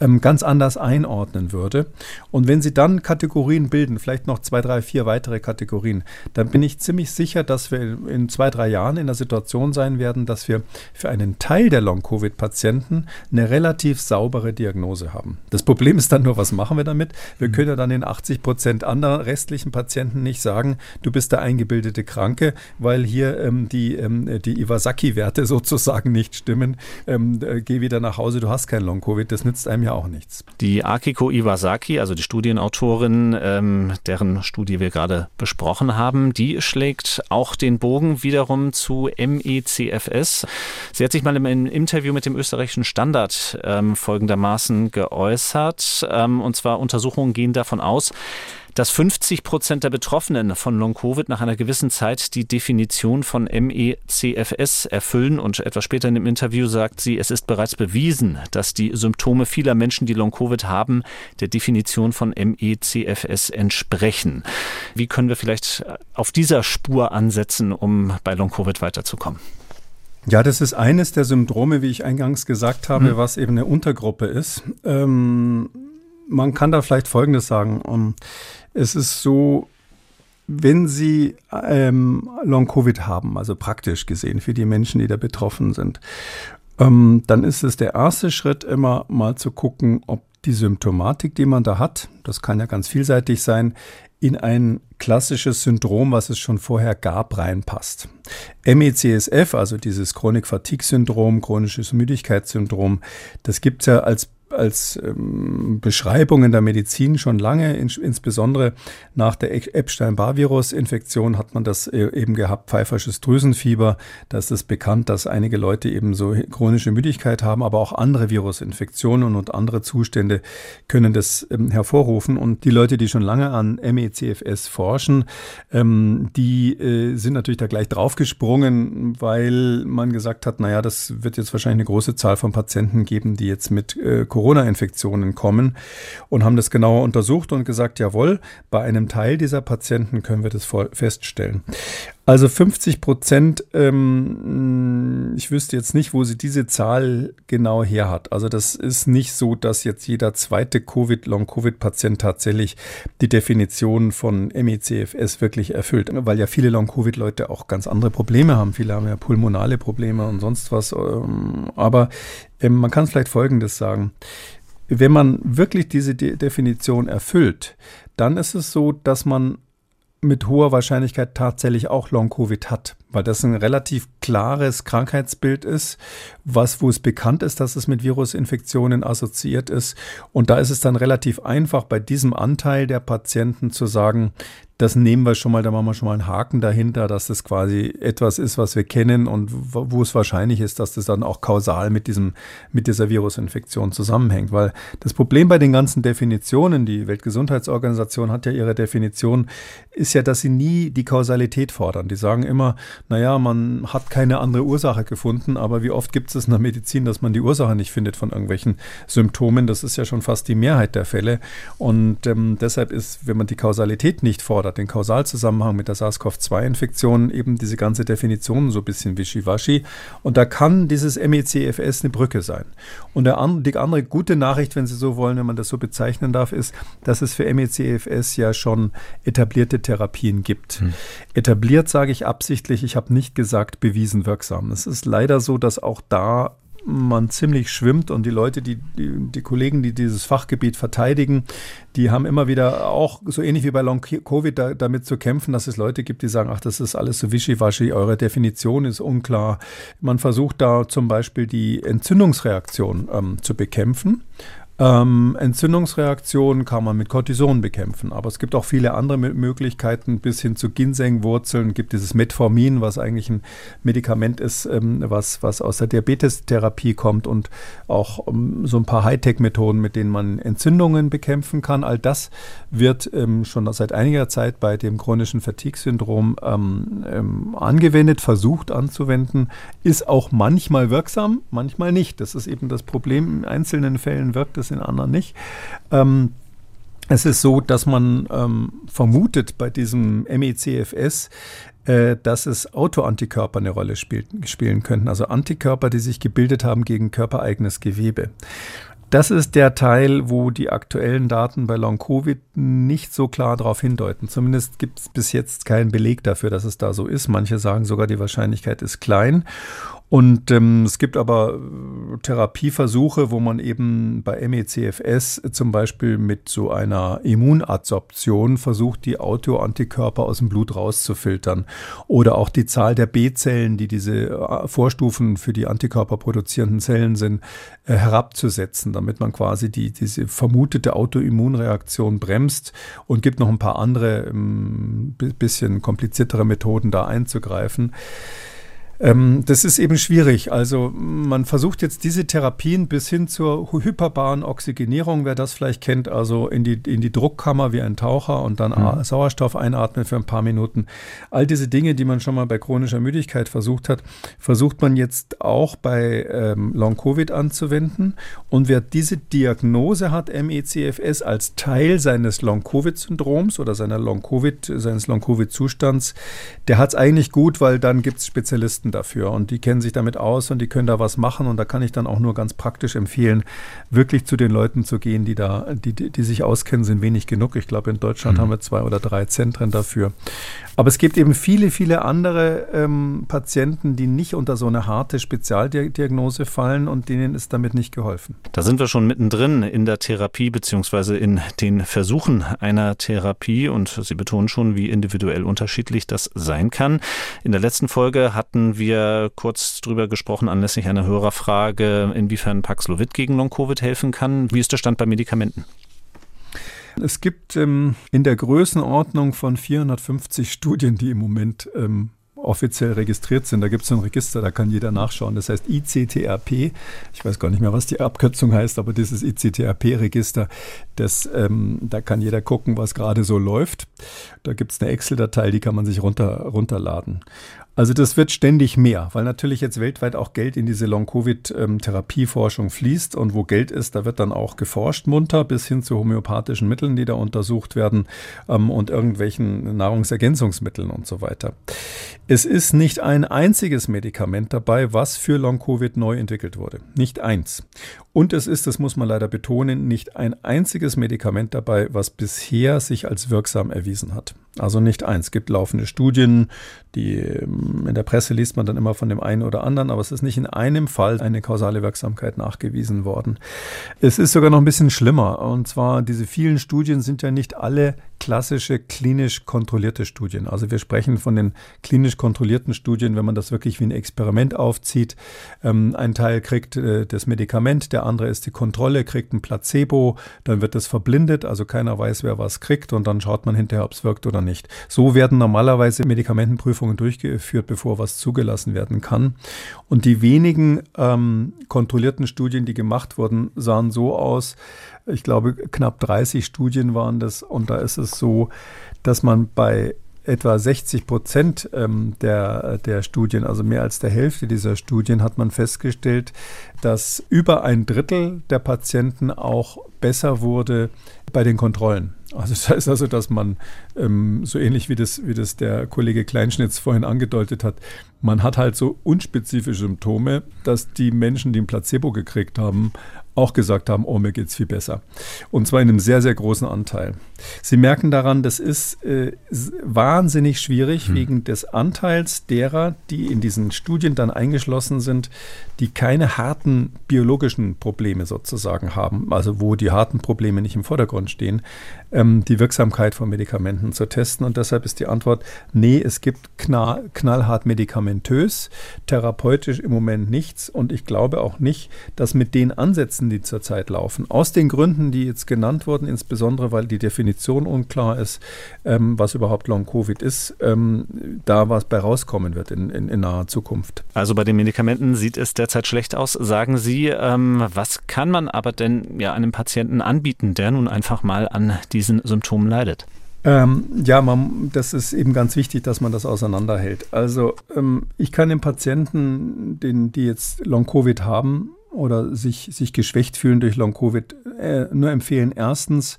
ähm, ganz anders einordnen würde. Und wenn Sie dann Kategorien bilden, vielleicht noch zwei, drei, vier weitere Kategorien, dann bin ich ziemlich sicher, dass wir in zwei, drei Jahren in der Situation sein werden, dass wir für einen Teil der Long-Covid-Patienten eine relativ saubere Diagnose haben. Das Problem ist dann nur, was machen wir damit? Wir mhm. können ja dann den 80 Prozent anderen restlichen Patienten nicht sagen, du bist der eingebildete Kranke, weil hier ähm, die, ähm, die Iwasaki-Werte sozusagen nicht stimmen. Ähm, äh, geh wieder nach Hause, du hast kein Long-Covid. Das nützt einem ja auch nichts. Die Akiko Iwasaki, also die Studienautorin, ähm, deren Studie wir gerade besprochen haben, die schlägt auch den Bogen wiederum zu MECFS. Sie hat sich mal im, Interview mit dem österreichischen Standard ähm, folgendermaßen geäußert. Ähm, und zwar Untersuchungen gehen davon aus, dass 50 Prozent der Betroffenen von Long-Covid nach einer gewissen Zeit die Definition von MECFS erfüllen. Und etwas später in dem Interview sagt sie, es ist bereits bewiesen, dass die Symptome vieler Menschen, die Long-Covid haben, der Definition von MECFS entsprechen. Wie können wir vielleicht auf dieser Spur ansetzen, um bei Long-Covid weiterzukommen? Ja, das ist eines der Syndrome, wie ich eingangs gesagt habe, mhm. was eben eine Untergruppe ist. Ähm, man kann da vielleicht Folgendes sagen. Um, es ist so, wenn Sie ähm, Long-Covid haben, also praktisch gesehen für die Menschen, die da betroffen sind, ähm, dann ist es der erste Schritt immer mal zu gucken, ob die Symptomatik, die man da hat, das kann ja ganz vielseitig sein, in ein klassisches Syndrom, was es schon vorher gab, reinpasst. MECSF, also dieses Chronik-Fatigue-Syndrom, chronisches Müdigkeitssyndrom, das gibt es ja als als ähm, Beschreibung in der Medizin schon lange, in, insbesondere nach der Epstein-Barr-Virus-Infektion hat man das äh, eben gehabt, pfeifersches Drüsenfieber. Da ist es bekannt, dass einige Leute eben so chronische Müdigkeit haben, aber auch andere Virusinfektionen und andere Zustände können das ähm, hervorrufen. Und die Leute, die schon lange an MECFS forschen, ähm, die äh, sind natürlich da gleich draufgesprungen, weil man gesagt hat, naja, das wird jetzt wahrscheinlich eine große Zahl von Patienten geben, die jetzt mit äh, Corona-Infektionen kommen und haben das genauer untersucht und gesagt, jawohl, bei einem Teil dieser Patienten können wir das feststellen. Also 50 Prozent, ähm, ich wüsste jetzt nicht, wo sie diese Zahl genau her hat. Also das ist nicht so, dass jetzt jeder zweite Covid, Long-Covid-Patient tatsächlich die Definition von MECFS wirklich erfüllt, weil ja viele Long-Covid-Leute auch ganz andere Probleme haben. Viele haben ja pulmonale Probleme und sonst was. Ähm, aber ähm, man kann vielleicht Folgendes sagen. Wenn man wirklich diese De Definition erfüllt, dann ist es so, dass man mit hoher Wahrscheinlichkeit tatsächlich auch Long-Covid hat, weil das ein relativ klares Krankheitsbild ist, was, wo es bekannt ist, dass es mit Virusinfektionen assoziiert ist. Und da ist es dann relativ einfach, bei diesem Anteil der Patienten zu sagen, das nehmen wir schon mal, da machen wir schon mal einen Haken dahinter, dass das quasi etwas ist, was wir kennen und wo es wahrscheinlich ist, dass das dann auch kausal mit diesem, mit dieser Virusinfektion zusammenhängt. Weil das Problem bei den ganzen Definitionen, die Weltgesundheitsorganisation hat ja ihre Definition, ist ja, dass sie nie die Kausalität fordern. Die sagen immer, naja, man hat keine andere Ursache gefunden, aber wie oft gibt es in der Medizin, dass man die Ursache nicht findet von irgendwelchen Symptomen? Das ist ja schon fast die Mehrheit der Fälle. Und ähm, deshalb ist, wenn man die Kausalität nicht fordert, den Kausalzusammenhang mit der SARS-CoV-2-Infektion eben diese ganze Definition so ein bisschen wischiwaschi. Und da kann dieses MECFS eine Brücke sein. Und der, die andere gute Nachricht, wenn Sie so wollen, wenn man das so bezeichnen darf, ist, dass es für MECFS ja schon etablierte Therapien gibt. Hm. Etabliert sage ich absichtlich, ich habe nicht gesagt bewiesen wirksam. Es ist leider so, dass auch da man ziemlich schwimmt und die Leute, die, die, die, Kollegen, die dieses Fachgebiet verteidigen, die haben immer wieder auch so ähnlich wie bei Long Covid da, damit zu kämpfen, dass es Leute gibt, die sagen, ach, das ist alles so wischiwaschi, eure Definition ist unklar. Man versucht da zum Beispiel die Entzündungsreaktion ähm, zu bekämpfen. Ähm, Entzündungsreaktionen kann man mit Cortison bekämpfen, aber es gibt auch viele andere Möglichkeiten. Bis hin zu Ginsengwurzeln gibt dieses Metformin, was eigentlich ein Medikament ist, ähm, was, was aus der Diabetestherapie kommt und auch um, so ein paar Hightech-Methoden, mit denen man Entzündungen bekämpfen kann. All das wird ähm, schon seit einiger Zeit bei dem chronischen Fatigue-Syndrom ähm, ähm, angewendet, versucht anzuwenden, ist auch manchmal wirksam, manchmal nicht. Das ist eben das Problem. In einzelnen Fällen wirkt es in anderen nicht. Ähm, es ist so, dass man ähm, vermutet bei diesem MECFS, äh, dass es Autoantikörper eine Rolle spielt, spielen könnten, also Antikörper, die sich gebildet haben gegen körpereigenes Gewebe. Das ist der Teil, wo die aktuellen Daten bei Long-Covid nicht so klar darauf hindeuten. Zumindest gibt es bis jetzt keinen Beleg dafür, dass es da so ist. Manche sagen sogar, die Wahrscheinlichkeit ist klein. Und ähm, es gibt aber äh, Therapieversuche, wo man eben bei MECFS zum Beispiel mit so einer Immunadsorption versucht, die Autoantikörper aus dem Blut rauszufiltern. Oder auch die Zahl der B-Zellen, die diese äh, Vorstufen für die Antikörper produzierenden Zellen sind, äh, herabzusetzen, damit man quasi die, diese vermutete Autoimmunreaktion bremst und gibt noch ein paar andere, ähm, bisschen kompliziertere Methoden da einzugreifen. Ähm, das ist eben schwierig. Also man versucht jetzt diese Therapien bis hin zur hyperbaren Oxygenierung, wer das vielleicht kennt, also in die, in die Druckkammer wie ein Taucher und dann mhm. Sauerstoff einatmen für ein paar Minuten. All diese Dinge, die man schon mal bei chronischer Müdigkeit versucht hat, versucht man jetzt auch bei ähm, Long-Covid anzuwenden. Und wer diese Diagnose hat, MECFS, als Teil seines Long-Covid-Syndroms oder seiner Long-Covid, seines Long-Covid-Zustands, der hat es eigentlich gut, weil dann gibt es Spezialisten Spezialisten dafür und die kennen sich damit aus und die können da was machen und da kann ich dann auch nur ganz praktisch empfehlen, wirklich zu den Leuten zu gehen, die da, die, die, die sich auskennen, sind wenig genug. Ich glaube, in Deutschland mhm. haben wir zwei oder drei Zentren dafür. Aber es gibt eben viele, viele andere ähm, Patienten, die nicht unter so eine harte Spezialdiagnose fallen und denen ist damit nicht geholfen. Da sind wir schon mittendrin in der Therapie beziehungsweise in den Versuchen einer Therapie und Sie betonen schon, wie individuell unterschiedlich das sein kann. In der letzten Folge hatten wir kurz drüber gesprochen anlässlich einer Hörerfrage, inwiefern Paxlovid gegen Long-Covid helfen kann. Wie ist der Stand bei Medikamenten? Es gibt ähm, in der Größenordnung von 450 Studien, die im Moment ähm, offiziell registriert sind. Da gibt es ein Register, da kann jeder nachschauen. Das heißt ICTRP. Ich weiß gar nicht mehr, was die Abkürzung heißt, aber dieses ICTRP-Register, ähm, da kann jeder gucken, was gerade so läuft. Da gibt es eine Excel-Datei, die kann man sich runter, runterladen. Also das wird ständig mehr, weil natürlich jetzt weltweit auch Geld in diese Long-Covid-Therapieforschung fließt und wo Geld ist, da wird dann auch geforscht munter bis hin zu homöopathischen Mitteln, die da untersucht werden ähm, und irgendwelchen Nahrungsergänzungsmitteln und so weiter. Es ist nicht ein einziges Medikament dabei, was für Long-Covid neu entwickelt wurde. Nicht eins. Und es ist, das muss man leider betonen, nicht ein einziges Medikament dabei, was bisher sich als wirksam erwiesen hat. Also nicht eins. Es gibt laufende Studien, die ähm, in der Presse liest man dann immer von dem einen oder anderen, aber es ist nicht in einem Fall eine kausale Wirksamkeit nachgewiesen worden. Es ist sogar noch ein bisschen schlimmer. Und zwar, diese vielen Studien sind ja nicht alle klassische klinisch kontrollierte Studien. Also wir sprechen von den klinisch kontrollierten Studien, wenn man das wirklich wie ein Experiment aufzieht. Ähm, ein Teil kriegt äh, das Medikament, der andere ist die Kontrolle, kriegt ein Placebo, dann wird es verblindet, also keiner weiß, wer was kriegt und dann schaut man hinterher, ob es wirkt oder nicht. So werden normalerweise Medikamentenprüfungen durchgeführt, bevor was zugelassen werden kann. Und die wenigen ähm, kontrollierten Studien, die gemacht wurden, sahen so aus, ich glaube, knapp 30 Studien waren das. Und da ist es so, dass man bei etwa 60 Prozent ähm, der, der Studien, also mehr als der Hälfte dieser Studien, hat man festgestellt, dass über ein Drittel der Patienten auch besser wurde bei den Kontrollen. Also das heißt also, dass man ähm, so ähnlich wie das, wie das der Kollege Kleinschnitz vorhin angedeutet hat, man hat halt so unspezifische Symptome, dass die Menschen, die ein Placebo gekriegt haben, auch gesagt haben, oh, mir geht es viel besser. Und zwar in einem sehr, sehr großen Anteil. Sie merken daran, das ist äh, wahnsinnig schwierig hm. wegen des Anteils derer, die in diesen Studien dann eingeschlossen sind, die keine harten biologischen Probleme sozusagen haben, also wo die harten Probleme nicht im Vordergrund stehen, ähm, die Wirksamkeit von Medikamenten zu testen. Und deshalb ist die Antwort, nee, es gibt knall, knallhart medikamentös, therapeutisch im Moment nichts. Und ich glaube auch nicht, dass mit den Ansätzen, die zurzeit laufen, aus den Gründen, die jetzt genannt wurden, insbesondere weil die Definition unklar ist, ähm, was überhaupt Long-Covid ist, ähm, da was bei rauskommen wird in, in, in, naher Zukunft. Also bei den Medikamenten sieht es derzeit schlecht aus, sagen Sie. Ähm, was kann man aber denn ja einem Patienten anbieten, der nun einfach mal an diesen Symptomen leidet? Ähm, ja, man, das ist eben ganz wichtig, dass man das auseinanderhält. Also ähm, ich kann den Patienten, den, die jetzt Long-Covid haben oder sich, sich geschwächt fühlen durch Long-Covid, äh, nur empfehlen, erstens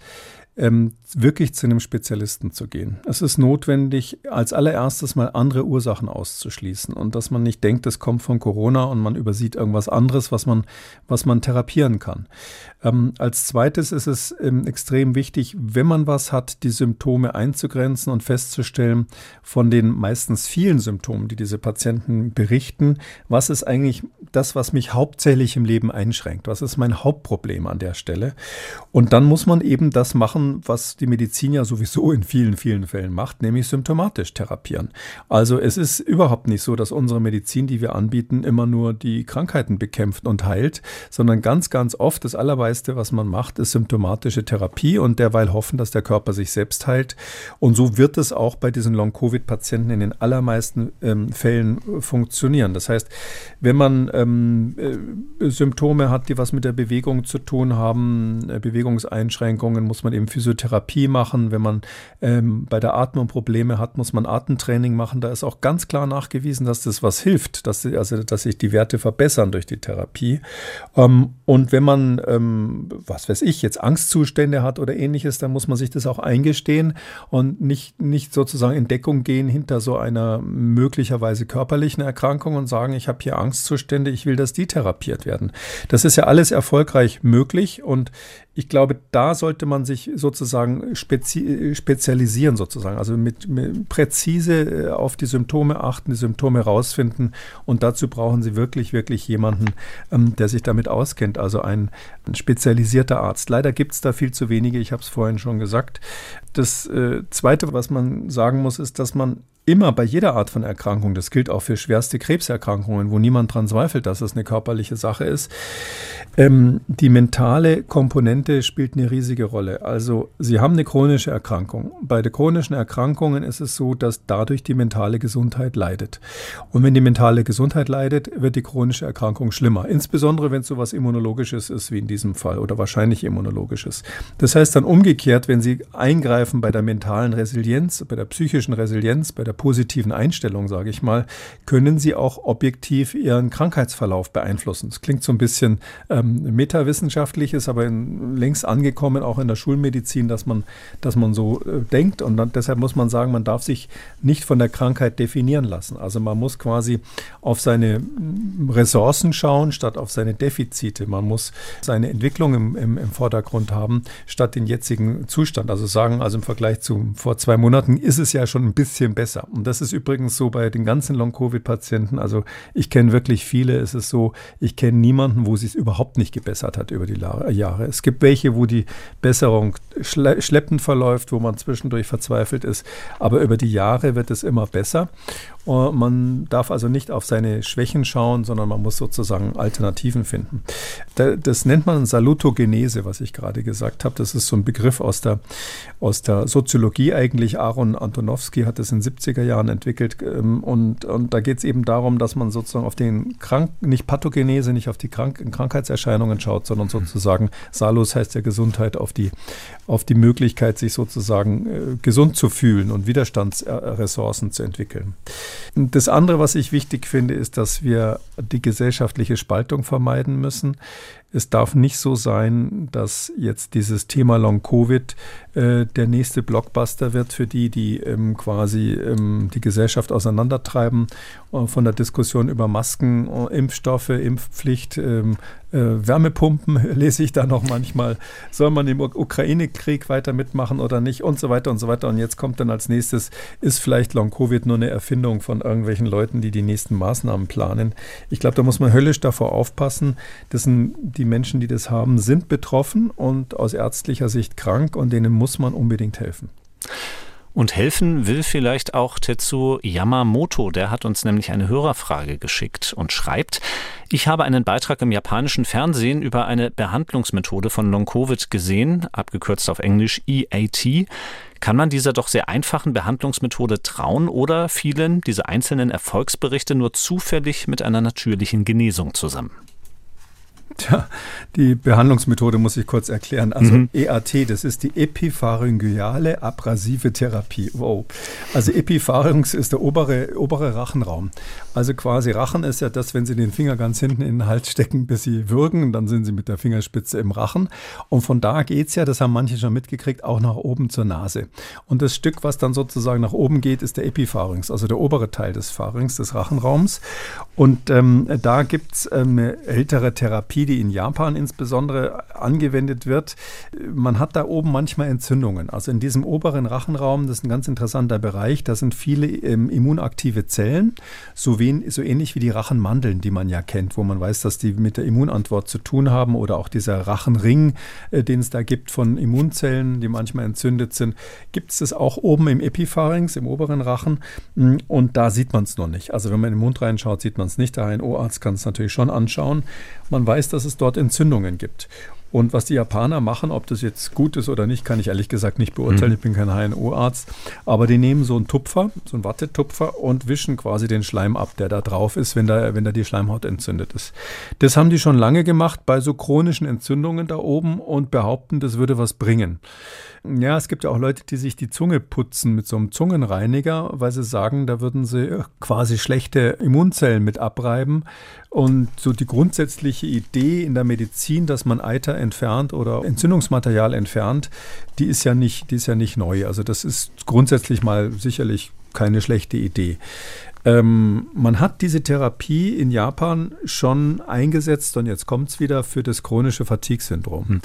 ähm, wirklich zu einem Spezialisten zu gehen. Es ist notwendig, als allererstes mal andere Ursachen auszuschließen und dass man nicht denkt, es kommt von Corona und man übersieht irgendwas anderes, was man, was man therapieren kann. Ähm, als zweites ist es ähm, extrem wichtig, wenn man was hat, die Symptome einzugrenzen und festzustellen von den meistens vielen Symptomen, die diese Patienten berichten, was ist eigentlich das, was mich hauptsächlich im Leben einschränkt? Was ist mein Hauptproblem an der Stelle? Und dann muss man eben das machen, was die Medizin ja sowieso in vielen, vielen Fällen macht, nämlich symptomatisch therapieren. Also es ist überhaupt nicht so, dass unsere Medizin, die wir anbieten, immer nur die Krankheiten bekämpft und heilt, sondern ganz, ganz oft das Allermeiste, was man macht, ist symptomatische Therapie und derweil hoffen, dass der Körper sich selbst heilt. Und so wird es auch bei diesen Long-Covid-Patienten in den allermeisten ähm, Fällen funktionieren. Das heißt, wenn man ähm, äh, Symptome hat, die was mit der Bewegung zu tun haben, äh, Bewegungseinschränkungen, muss man eben Physiotherapie machen. Wenn man ähm, bei der Atmung Probleme hat, muss man Atemtraining machen. Da ist auch ganz klar nachgewiesen, dass das was hilft, dass, also, dass sich die Werte verbessern durch die Therapie. Ähm, und wenn man, ähm, was weiß ich, jetzt Angstzustände hat oder ähnliches, dann muss man sich das auch eingestehen und nicht, nicht sozusagen in Deckung gehen hinter so einer möglicherweise körperlichen Erkrankung und sagen, ich habe hier Angstzustände, ich will, dass die therapiert werden. Das ist ja alles erfolgreich möglich und ich glaube, da sollte man sich sozusagen spezi spezialisieren, sozusagen. Also mit, mit, präzise äh, auf die Symptome achten, die Symptome herausfinden. Und dazu brauchen Sie wirklich, wirklich jemanden, ähm, der sich damit auskennt. Also ein, ein spezialisierter Arzt. Leider gibt es da viel zu wenige, ich habe es vorhin schon gesagt. Das äh, Zweite, was man sagen muss, ist, dass man immer bei jeder Art von Erkrankung, das gilt auch für schwerste Krebserkrankungen, wo niemand dran zweifelt, dass es eine körperliche Sache ist, ähm, die mentale Komponente spielt eine riesige Rolle. Also Sie haben eine chronische Erkrankung. Bei den chronischen Erkrankungen ist es so, dass dadurch die mentale Gesundheit leidet. Und wenn die mentale Gesundheit leidet, wird die chronische Erkrankung schlimmer. Insbesondere wenn es so etwas Immunologisches ist wie in diesem Fall oder wahrscheinlich Immunologisches. Das heißt dann umgekehrt, wenn Sie eingreifen bei der mentalen Resilienz, bei der psychischen Resilienz, bei der der positiven Einstellung, sage ich mal, können sie auch objektiv ihren Krankheitsverlauf beeinflussen. Das klingt so ein bisschen ähm, metawissenschaftlich, ist aber in, längst angekommen, auch in der Schulmedizin, dass man, dass man so äh, denkt. Und dann, deshalb muss man sagen, man darf sich nicht von der Krankheit definieren lassen. Also man muss quasi auf seine Ressourcen schauen, statt auf seine Defizite. Man muss seine Entwicklung im, im, im Vordergrund haben, statt den jetzigen Zustand. Also sagen, also im Vergleich zu vor zwei Monaten ist es ja schon ein bisschen besser besser. Und das ist übrigens so bei den ganzen Long-Covid-Patienten. Also ich kenne wirklich viele. Es ist so, ich kenne niemanden, wo es überhaupt nicht gebessert hat über die Jahre. Es gibt welche, wo die Besserung schleppend verläuft, wo man zwischendurch verzweifelt ist. Aber über die Jahre wird es immer besser. Und man darf also nicht auf seine Schwächen schauen, sondern man muss sozusagen Alternativen finden. Das nennt man Salutogenese, was ich gerade gesagt habe. Das ist so ein Begriff aus der, aus der Soziologie eigentlich. Aaron Antonowski hat das in den 70er Jahren entwickelt. Ähm, und, und da geht es eben darum, dass man sozusagen auf den Krank, nicht Pathogenese, nicht auf die Krank Krankheitserscheinungen schaut, sondern sozusagen, Salus heißt ja Gesundheit, auf die, auf die Möglichkeit, sich sozusagen äh, gesund zu fühlen und Widerstandsressourcen zu entwickeln. Das andere, was ich wichtig finde, ist, dass wir die gesellschaftliche Spaltung vermeiden müssen. Es darf nicht so sein, dass jetzt dieses Thema Long-Covid äh, der nächste Blockbuster wird für die, die ähm, quasi ähm, die Gesellschaft auseinandertreiben, äh, von der Diskussion über Masken, äh, Impfstoffe, Impfpflicht, ähm, äh, Wärmepumpen lese ich da noch manchmal. Soll man im Ukraine-Krieg weiter mitmachen oder nicht und so weiter und so weiter. Und jetzt kommt dann als nächstes, ist vielleicht Long-Covid nur eine Erfindung von irgendwelchen Leuten, die die nächsten Maßnahmen planen. Ich glaube, da muss man höllisch davor aufpassen. Das sind, die Menschen, die das haben, sind betroffen und aus ärztlicher Sicht krank und denen muss man unbedingt helfen. Und helfen will vielleicht auch Tetsu Yamamoto. Der hat uns nämlich eine Hörerfrage geschickt und schreibt, ich habe einen Beitrag im japanischen Fernsehen über eine Behandlungsmethode von Long-Covid gesehen, abgekürzt auf Englisch EAT. Kann man dieser doch sehr einfachen Behandlungsmethode trauen oder fielen diese einzelnen Erfolgsberichte nur zufällig mit einer natürlichen Genesung zusammen? Tja, die Behandlungsmethode muss ich kurz erklären. Also mhm. EAT, das ist die epipharyngeale abrasive Therapie. Wow. Also Epipharynx ist der obere, obere Rachenraum. Also quasi Rachen ist ja das, wenn Sie den Finger ganz hinten in den Hals stecken, bis Sie würgen, dann sind Sie mit der Fingerspitze im Rachen. Und von da geht es ja, das haben manche schon mitgekriegt, auch nach oben zur Nase. Und das Stück, was dann sozusagen nach oben geht, ist der Epipharynx, also der obere Teil des Pharynx, des Rachenraums. Und ähm, da gibt es ähm, eine ältere Therapie, die in Japan insbesondere angewendet wird. Man hat da oben manchmal Entzündungen. Also in diesem oberen Rachenraum, das ist ein ganz interessanter Bereich, da sind viele ähm, immunaktive Zellen, so, wen, so ähnlich wie die Rachenmandeln, die man ja kennt, wo man weiß, dass die mit der Immunantwort zu tun haben oder auch dieser Rachenring, äh, den es da gibt von Immunzellen, die manchmal entzündet sind, gibt es das auch oben im Epipharynx, im oberen Rachen mm, und da sieht man es noch nicht. Also wenn man in den Mund reinschaut, sieht man es nicht. Der HNO-Arzt kann es natürlich schon anschauen. Man weiß, dass es dort Entzündungen gibt. Und was die Japaner machen, ob das jetzt gut ist oder nicht, kann ich ehrlich gesagt nicht beurteilen. Mhm. Ich bin kein HNO-Arzt. Aber die nehmen so einen Tupfer, so einen Wattetupfer und wischen quasi den Schleim ab, der da drauf ist, wenn da, wenn da die Schleimhaut entzündet ist. Das haben die schon lange gemacht bei so chronischen Entzündungen da oben und behaupten, das würde was bringen. Ja, es gibt ja auch Leute, die sich die Zunge putzen mit so einem Zungenreiniger, weil sie sagen, da würden sie quasi schlechte Immunzellen mit abreiben. Und so die grundsätzliche Idee in der Medizin, dass man Eiter entfernt oder Entzündungsmaterial entfernt, die ist ja nicht, die ist ja nicht neu. Also das ist grundsätzlich mal sicherlich keine schlechte Idee. Ähm, man hat diese Therapie in Japan schon eingesetzt und jetzt kommt es wieder für das chronische Fatigue-Syndrom. Hm.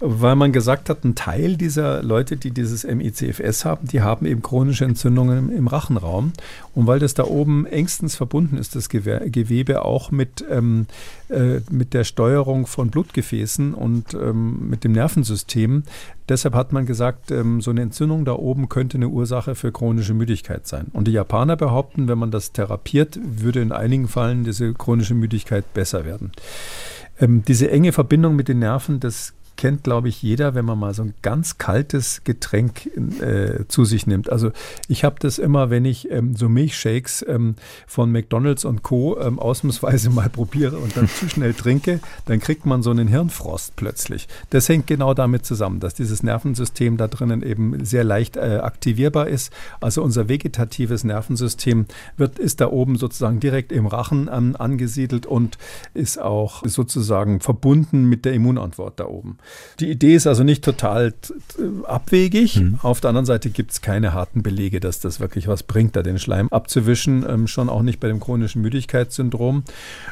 Weil man gesagt hat, ein Teil dieser Leute, die dieses MICFS haben, die haben eben chronische Entzündungen im, im Rachenraum. Und weil das da oben engstens verbunden ist, das Gewebe auch mit, ähm, äh, mit der Steuerung von Blutgefäßen und ähm, mit dem Nervensystem, Deshalb hat man gesagt, ähm, so eine Entzündung da oben könnte eine Ursache für chronische Müdigkeit sein. Und die Japaner behaupten, wenn man das therapiert, würde in einigen Fällen diese chronische Müdigkeit besser werden. Ähm, diese enge Verbindung mit den Nerven, das kennt, glaube ich, jeder, wenn man mal so ein ganz kaltes Getränk äh, zu sich nimmt. Also ich habe das immer, wenn ich ähm, so Milchshakes ähm, von McDonald's und Co. Ähm, ausnahmsweise mal probiere und dann zu schnell trinke, dann kriegt man so einen Hirnfrost plötzlich. Das hängt genau damit zusammen, dass dieses Nervensystem da drinnen eben sehr leicht äh, aktivierbar ist. Also unser vegetatives Nervensystem wird, ist da oben sozusagen direkt im Rachen angesiedelt und ist auch sozusagen verbunden mit der Immunantwort da oben. Die Idee ist also nicht total abwegig. Mhm. Auf der anderen Seite gibt es keine harten Belege, dass das wirklich was bringt, da den Schleim abzuwischen. Ähm, schon auch nicht bei dem chronischen Müdigkeitssyndrom.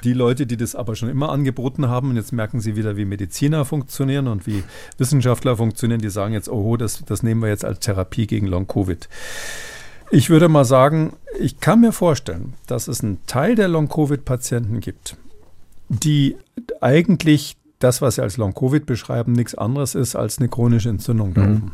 Die Leute, die das aber schon immer angeboten haben, und jetzt merken sie wieder, wie Mediziner funktionieren und wie Wissenschaftler funktionieren, die sagen jetzt, oh, das, das nehmen wir jetzt als Therapie gegen Long-Covid. Ich würde mal sagen, ich kann mir vorstellen, dass es einen Teil der Long-Covid-Patienten gibt, die eigentlich das, was Sie als Long-Covid beschreiben, nichts anderes ist als eine chronische Entzündung da mhm.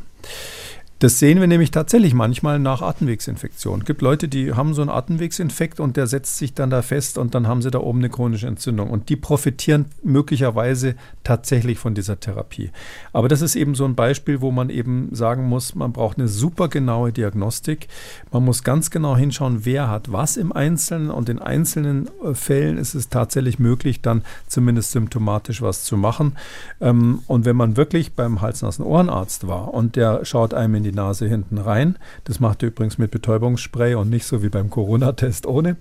Das sehen wir nämlich tatsächlich manchmal nach Atemwegsinfektionen. Es gibt Leute, die haben so einen Atemwegsinfekt und der setzt sich dann da fest und dann haben sie da oben eine chronische Entzündung. Und die profitieren möglicherweise tatsächlich von dieser Therapie. Aber das ist eben so ein Beispiel, wo man eben sagen muss, man braucht eine super genaue Diagnostik. Man muss ganz genau hinschauen, wer hat was im Einzelnen und in einzelnen äh, Fällen ist es tatsächlich möglich, dann zumindest symptomatisch was zu machen. Ähm, und wenn man wirklich beim Hals-Nasen-Ohrenarzt war und der schaut einem in die die Nase hinten rein. Das macht er übrigens mit Betäubungsspray und nicht so wie beim Corona-Test ohne.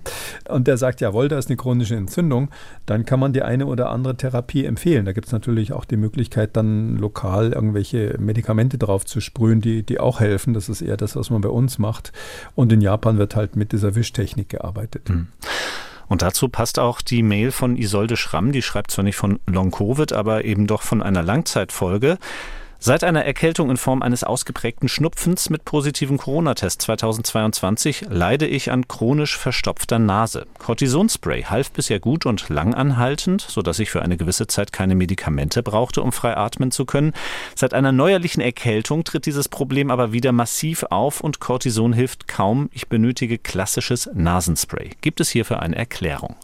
Und der sagt, jawohl, da ist eine chronische Entzündung. Dann kann man die eine oder andere Therapie empfehlen. Da gibt es natürlich auch die Möglichkeit, dann lokal irgendwelche Medikamente drauf zu sprühen, die, die auch helfen. Das ist eher das, was man bei uns macht. Und in Japan wird halt mit dieser Wischtechnik gearbeitet. Mhm. Und dazu passt auch die Mail von Isolde Schramm, die schreibt zwar nicht von Long-Covid, aber eben doch von einer Langzeitfolge. Seit einer Erkältung in Form eines ausgeprägten Schnupfens mit positivem Corona-Test 2022 leide ich an chronisch verstopfter Nase. Cortisonspray half bisher gut und langanhaltend, sodass ich für eine gewisse Zeit keine Medikamente brauchte, um frei atmen zu können. Seit einer neuerlichen Erkältung tritt dieses Problem aber wieder massiv auf und Cortison hilft kaum. Ich benötige klassisches Nasenspray. Gibt es hierfür eine Erklärung?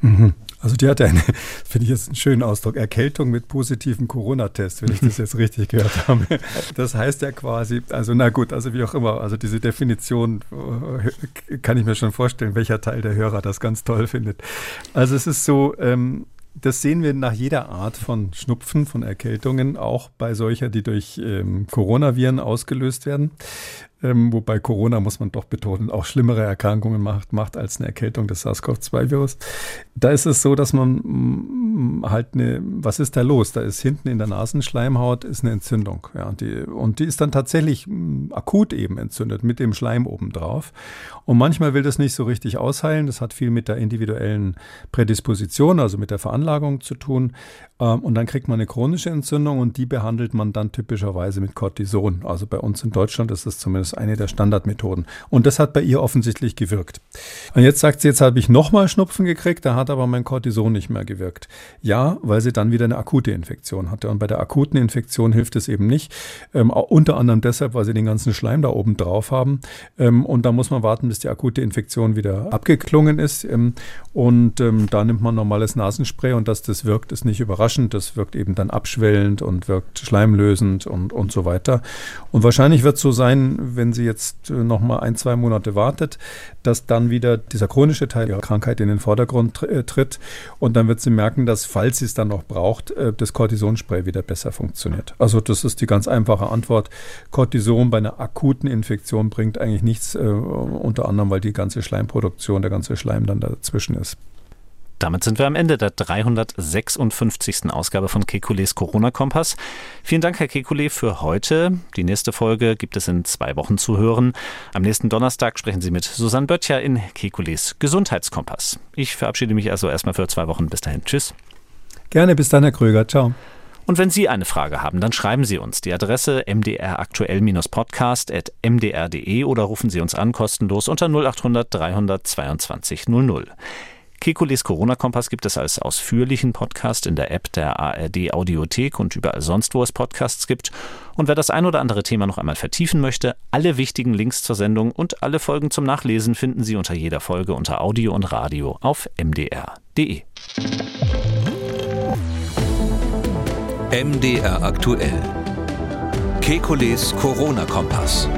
Mhm. Also die hatte eine, finde ich jetzt einen schönen Ausdruck, Erkältung mit positivem Corona-Test, wenn ich das jetzt richtig gehört habe. Das heißt ja quasi, also na gut, also wie auch immer, also diese Definition äh, kann ich mir schon vorstellen, welcher Teil der Hörer das ganz toll findet. Also es ist so, ähm, das sehen wir nach jeder Art von Schnupfen, von Erkältungen, auch bei solcher, die durch ähm, Coronaviren ausgelöst werden ähm, wobei Corona, muss man doch betonen, auch schlimmere Erkrankungen macht, macht als eine Erkältung des SARS-CoV-2-Virus. Da ist es so, dass man mm, halt eine, was ist da los? Da ist hinten in der Nasenschleimhaut ist eine Entzündung. Ja, die, und die ist dann tatsächlich mm, akut eben entzündet mit dem Schleim obendrauf. Und manchmal will das nicht so richtig ausheilen. Das hat viel mit der individuellen Prädisposition, also mit der Veranlagung zu tun. Ähm, und dann kriegt man eine chronische Entzündung und die behandelt man dann typischerweise mit Cortison. Also bei uns in Deutschland ist das zumindest eine der Standardmethoden. Und das hat bei ihr offensichtlich gewirkt. Und jetzt sagt sie, jetzt habe ich nochmal Schnupfen gekriegt, da hat aber mein Cortison nicht mehr gewirkt. Ja, weil sie dann wieder eine akute Infektion hatte. Und bei der akuten Infektion hilft es eben nicht. Ähm, unter anderem deshalb, weil sie den ganzen Schleim da oben drauf haben. Ähm, und da muss man warten, bis die akute Infektion wieder abgeklungen ist. Ähm, und ähm, da nimmt man normales Nasenspray und dass das wirkt, ist nicht überraschend. Das wirkt eben dann abschwellend und wirkt schleimlösend und, und so weiter. Und wahrscheinlich wird es so sein, wenn sie jetzt äh, noch mal ein, zwei Monate wartet, dass dann wieder dieser chronische Teil ihrer Krankheit in den Vordergrund äh, tritt. Und dann wird sie merken, dass, falls sie es dann noch braucht, äh, das Cortisonspray wieder besser funktioniert. Also das ist die ganz einfache Antwort. Cortison bei einer akuten Infektion bringt eigentlich nichts, unter anderem, weil die ganze Schleimproduktion, der ganze Schleim dann dazwischen ist. Damit sind wir am Ende der 356. Ausgabe von Kekules Corona-Kompass. Vielen Dank, Herr Kekule, für heute. Die nächste Folge gibt es in zwei Wochen zu hören. Am nächsten Donnerstag sprechen Sie mit Susanne Böttcher in Kekules Gesundheitskompass. Ich verabschiede mich also erstmal für zwei Wochen. Bis dahin. Tschüss. Gerne, bis dann, Herr Kröger. Ciao. Und wenn Sie eine Frage haben, dann schreiben Sie uns. Die Adresse mdraktuell-podcast.mdr.de oder rufen Sie uns an kostenlos unter 0800 322 00. Kekules Corona-Kompass gibt es als ausführlichen Podcast in der App der ARD Audiothek und überall sonst, wo es Podcasts gibt. Und wer das ein oder andere Thema noch einmal vertiefen möchte, alle wichtigen Links zur Sendung und alle Folgen zum Nachlesen finden Sie unter jeder Folge unter Audio und Radio auf mdr.de. MDR aktuell. Kekules Corona-Kompass.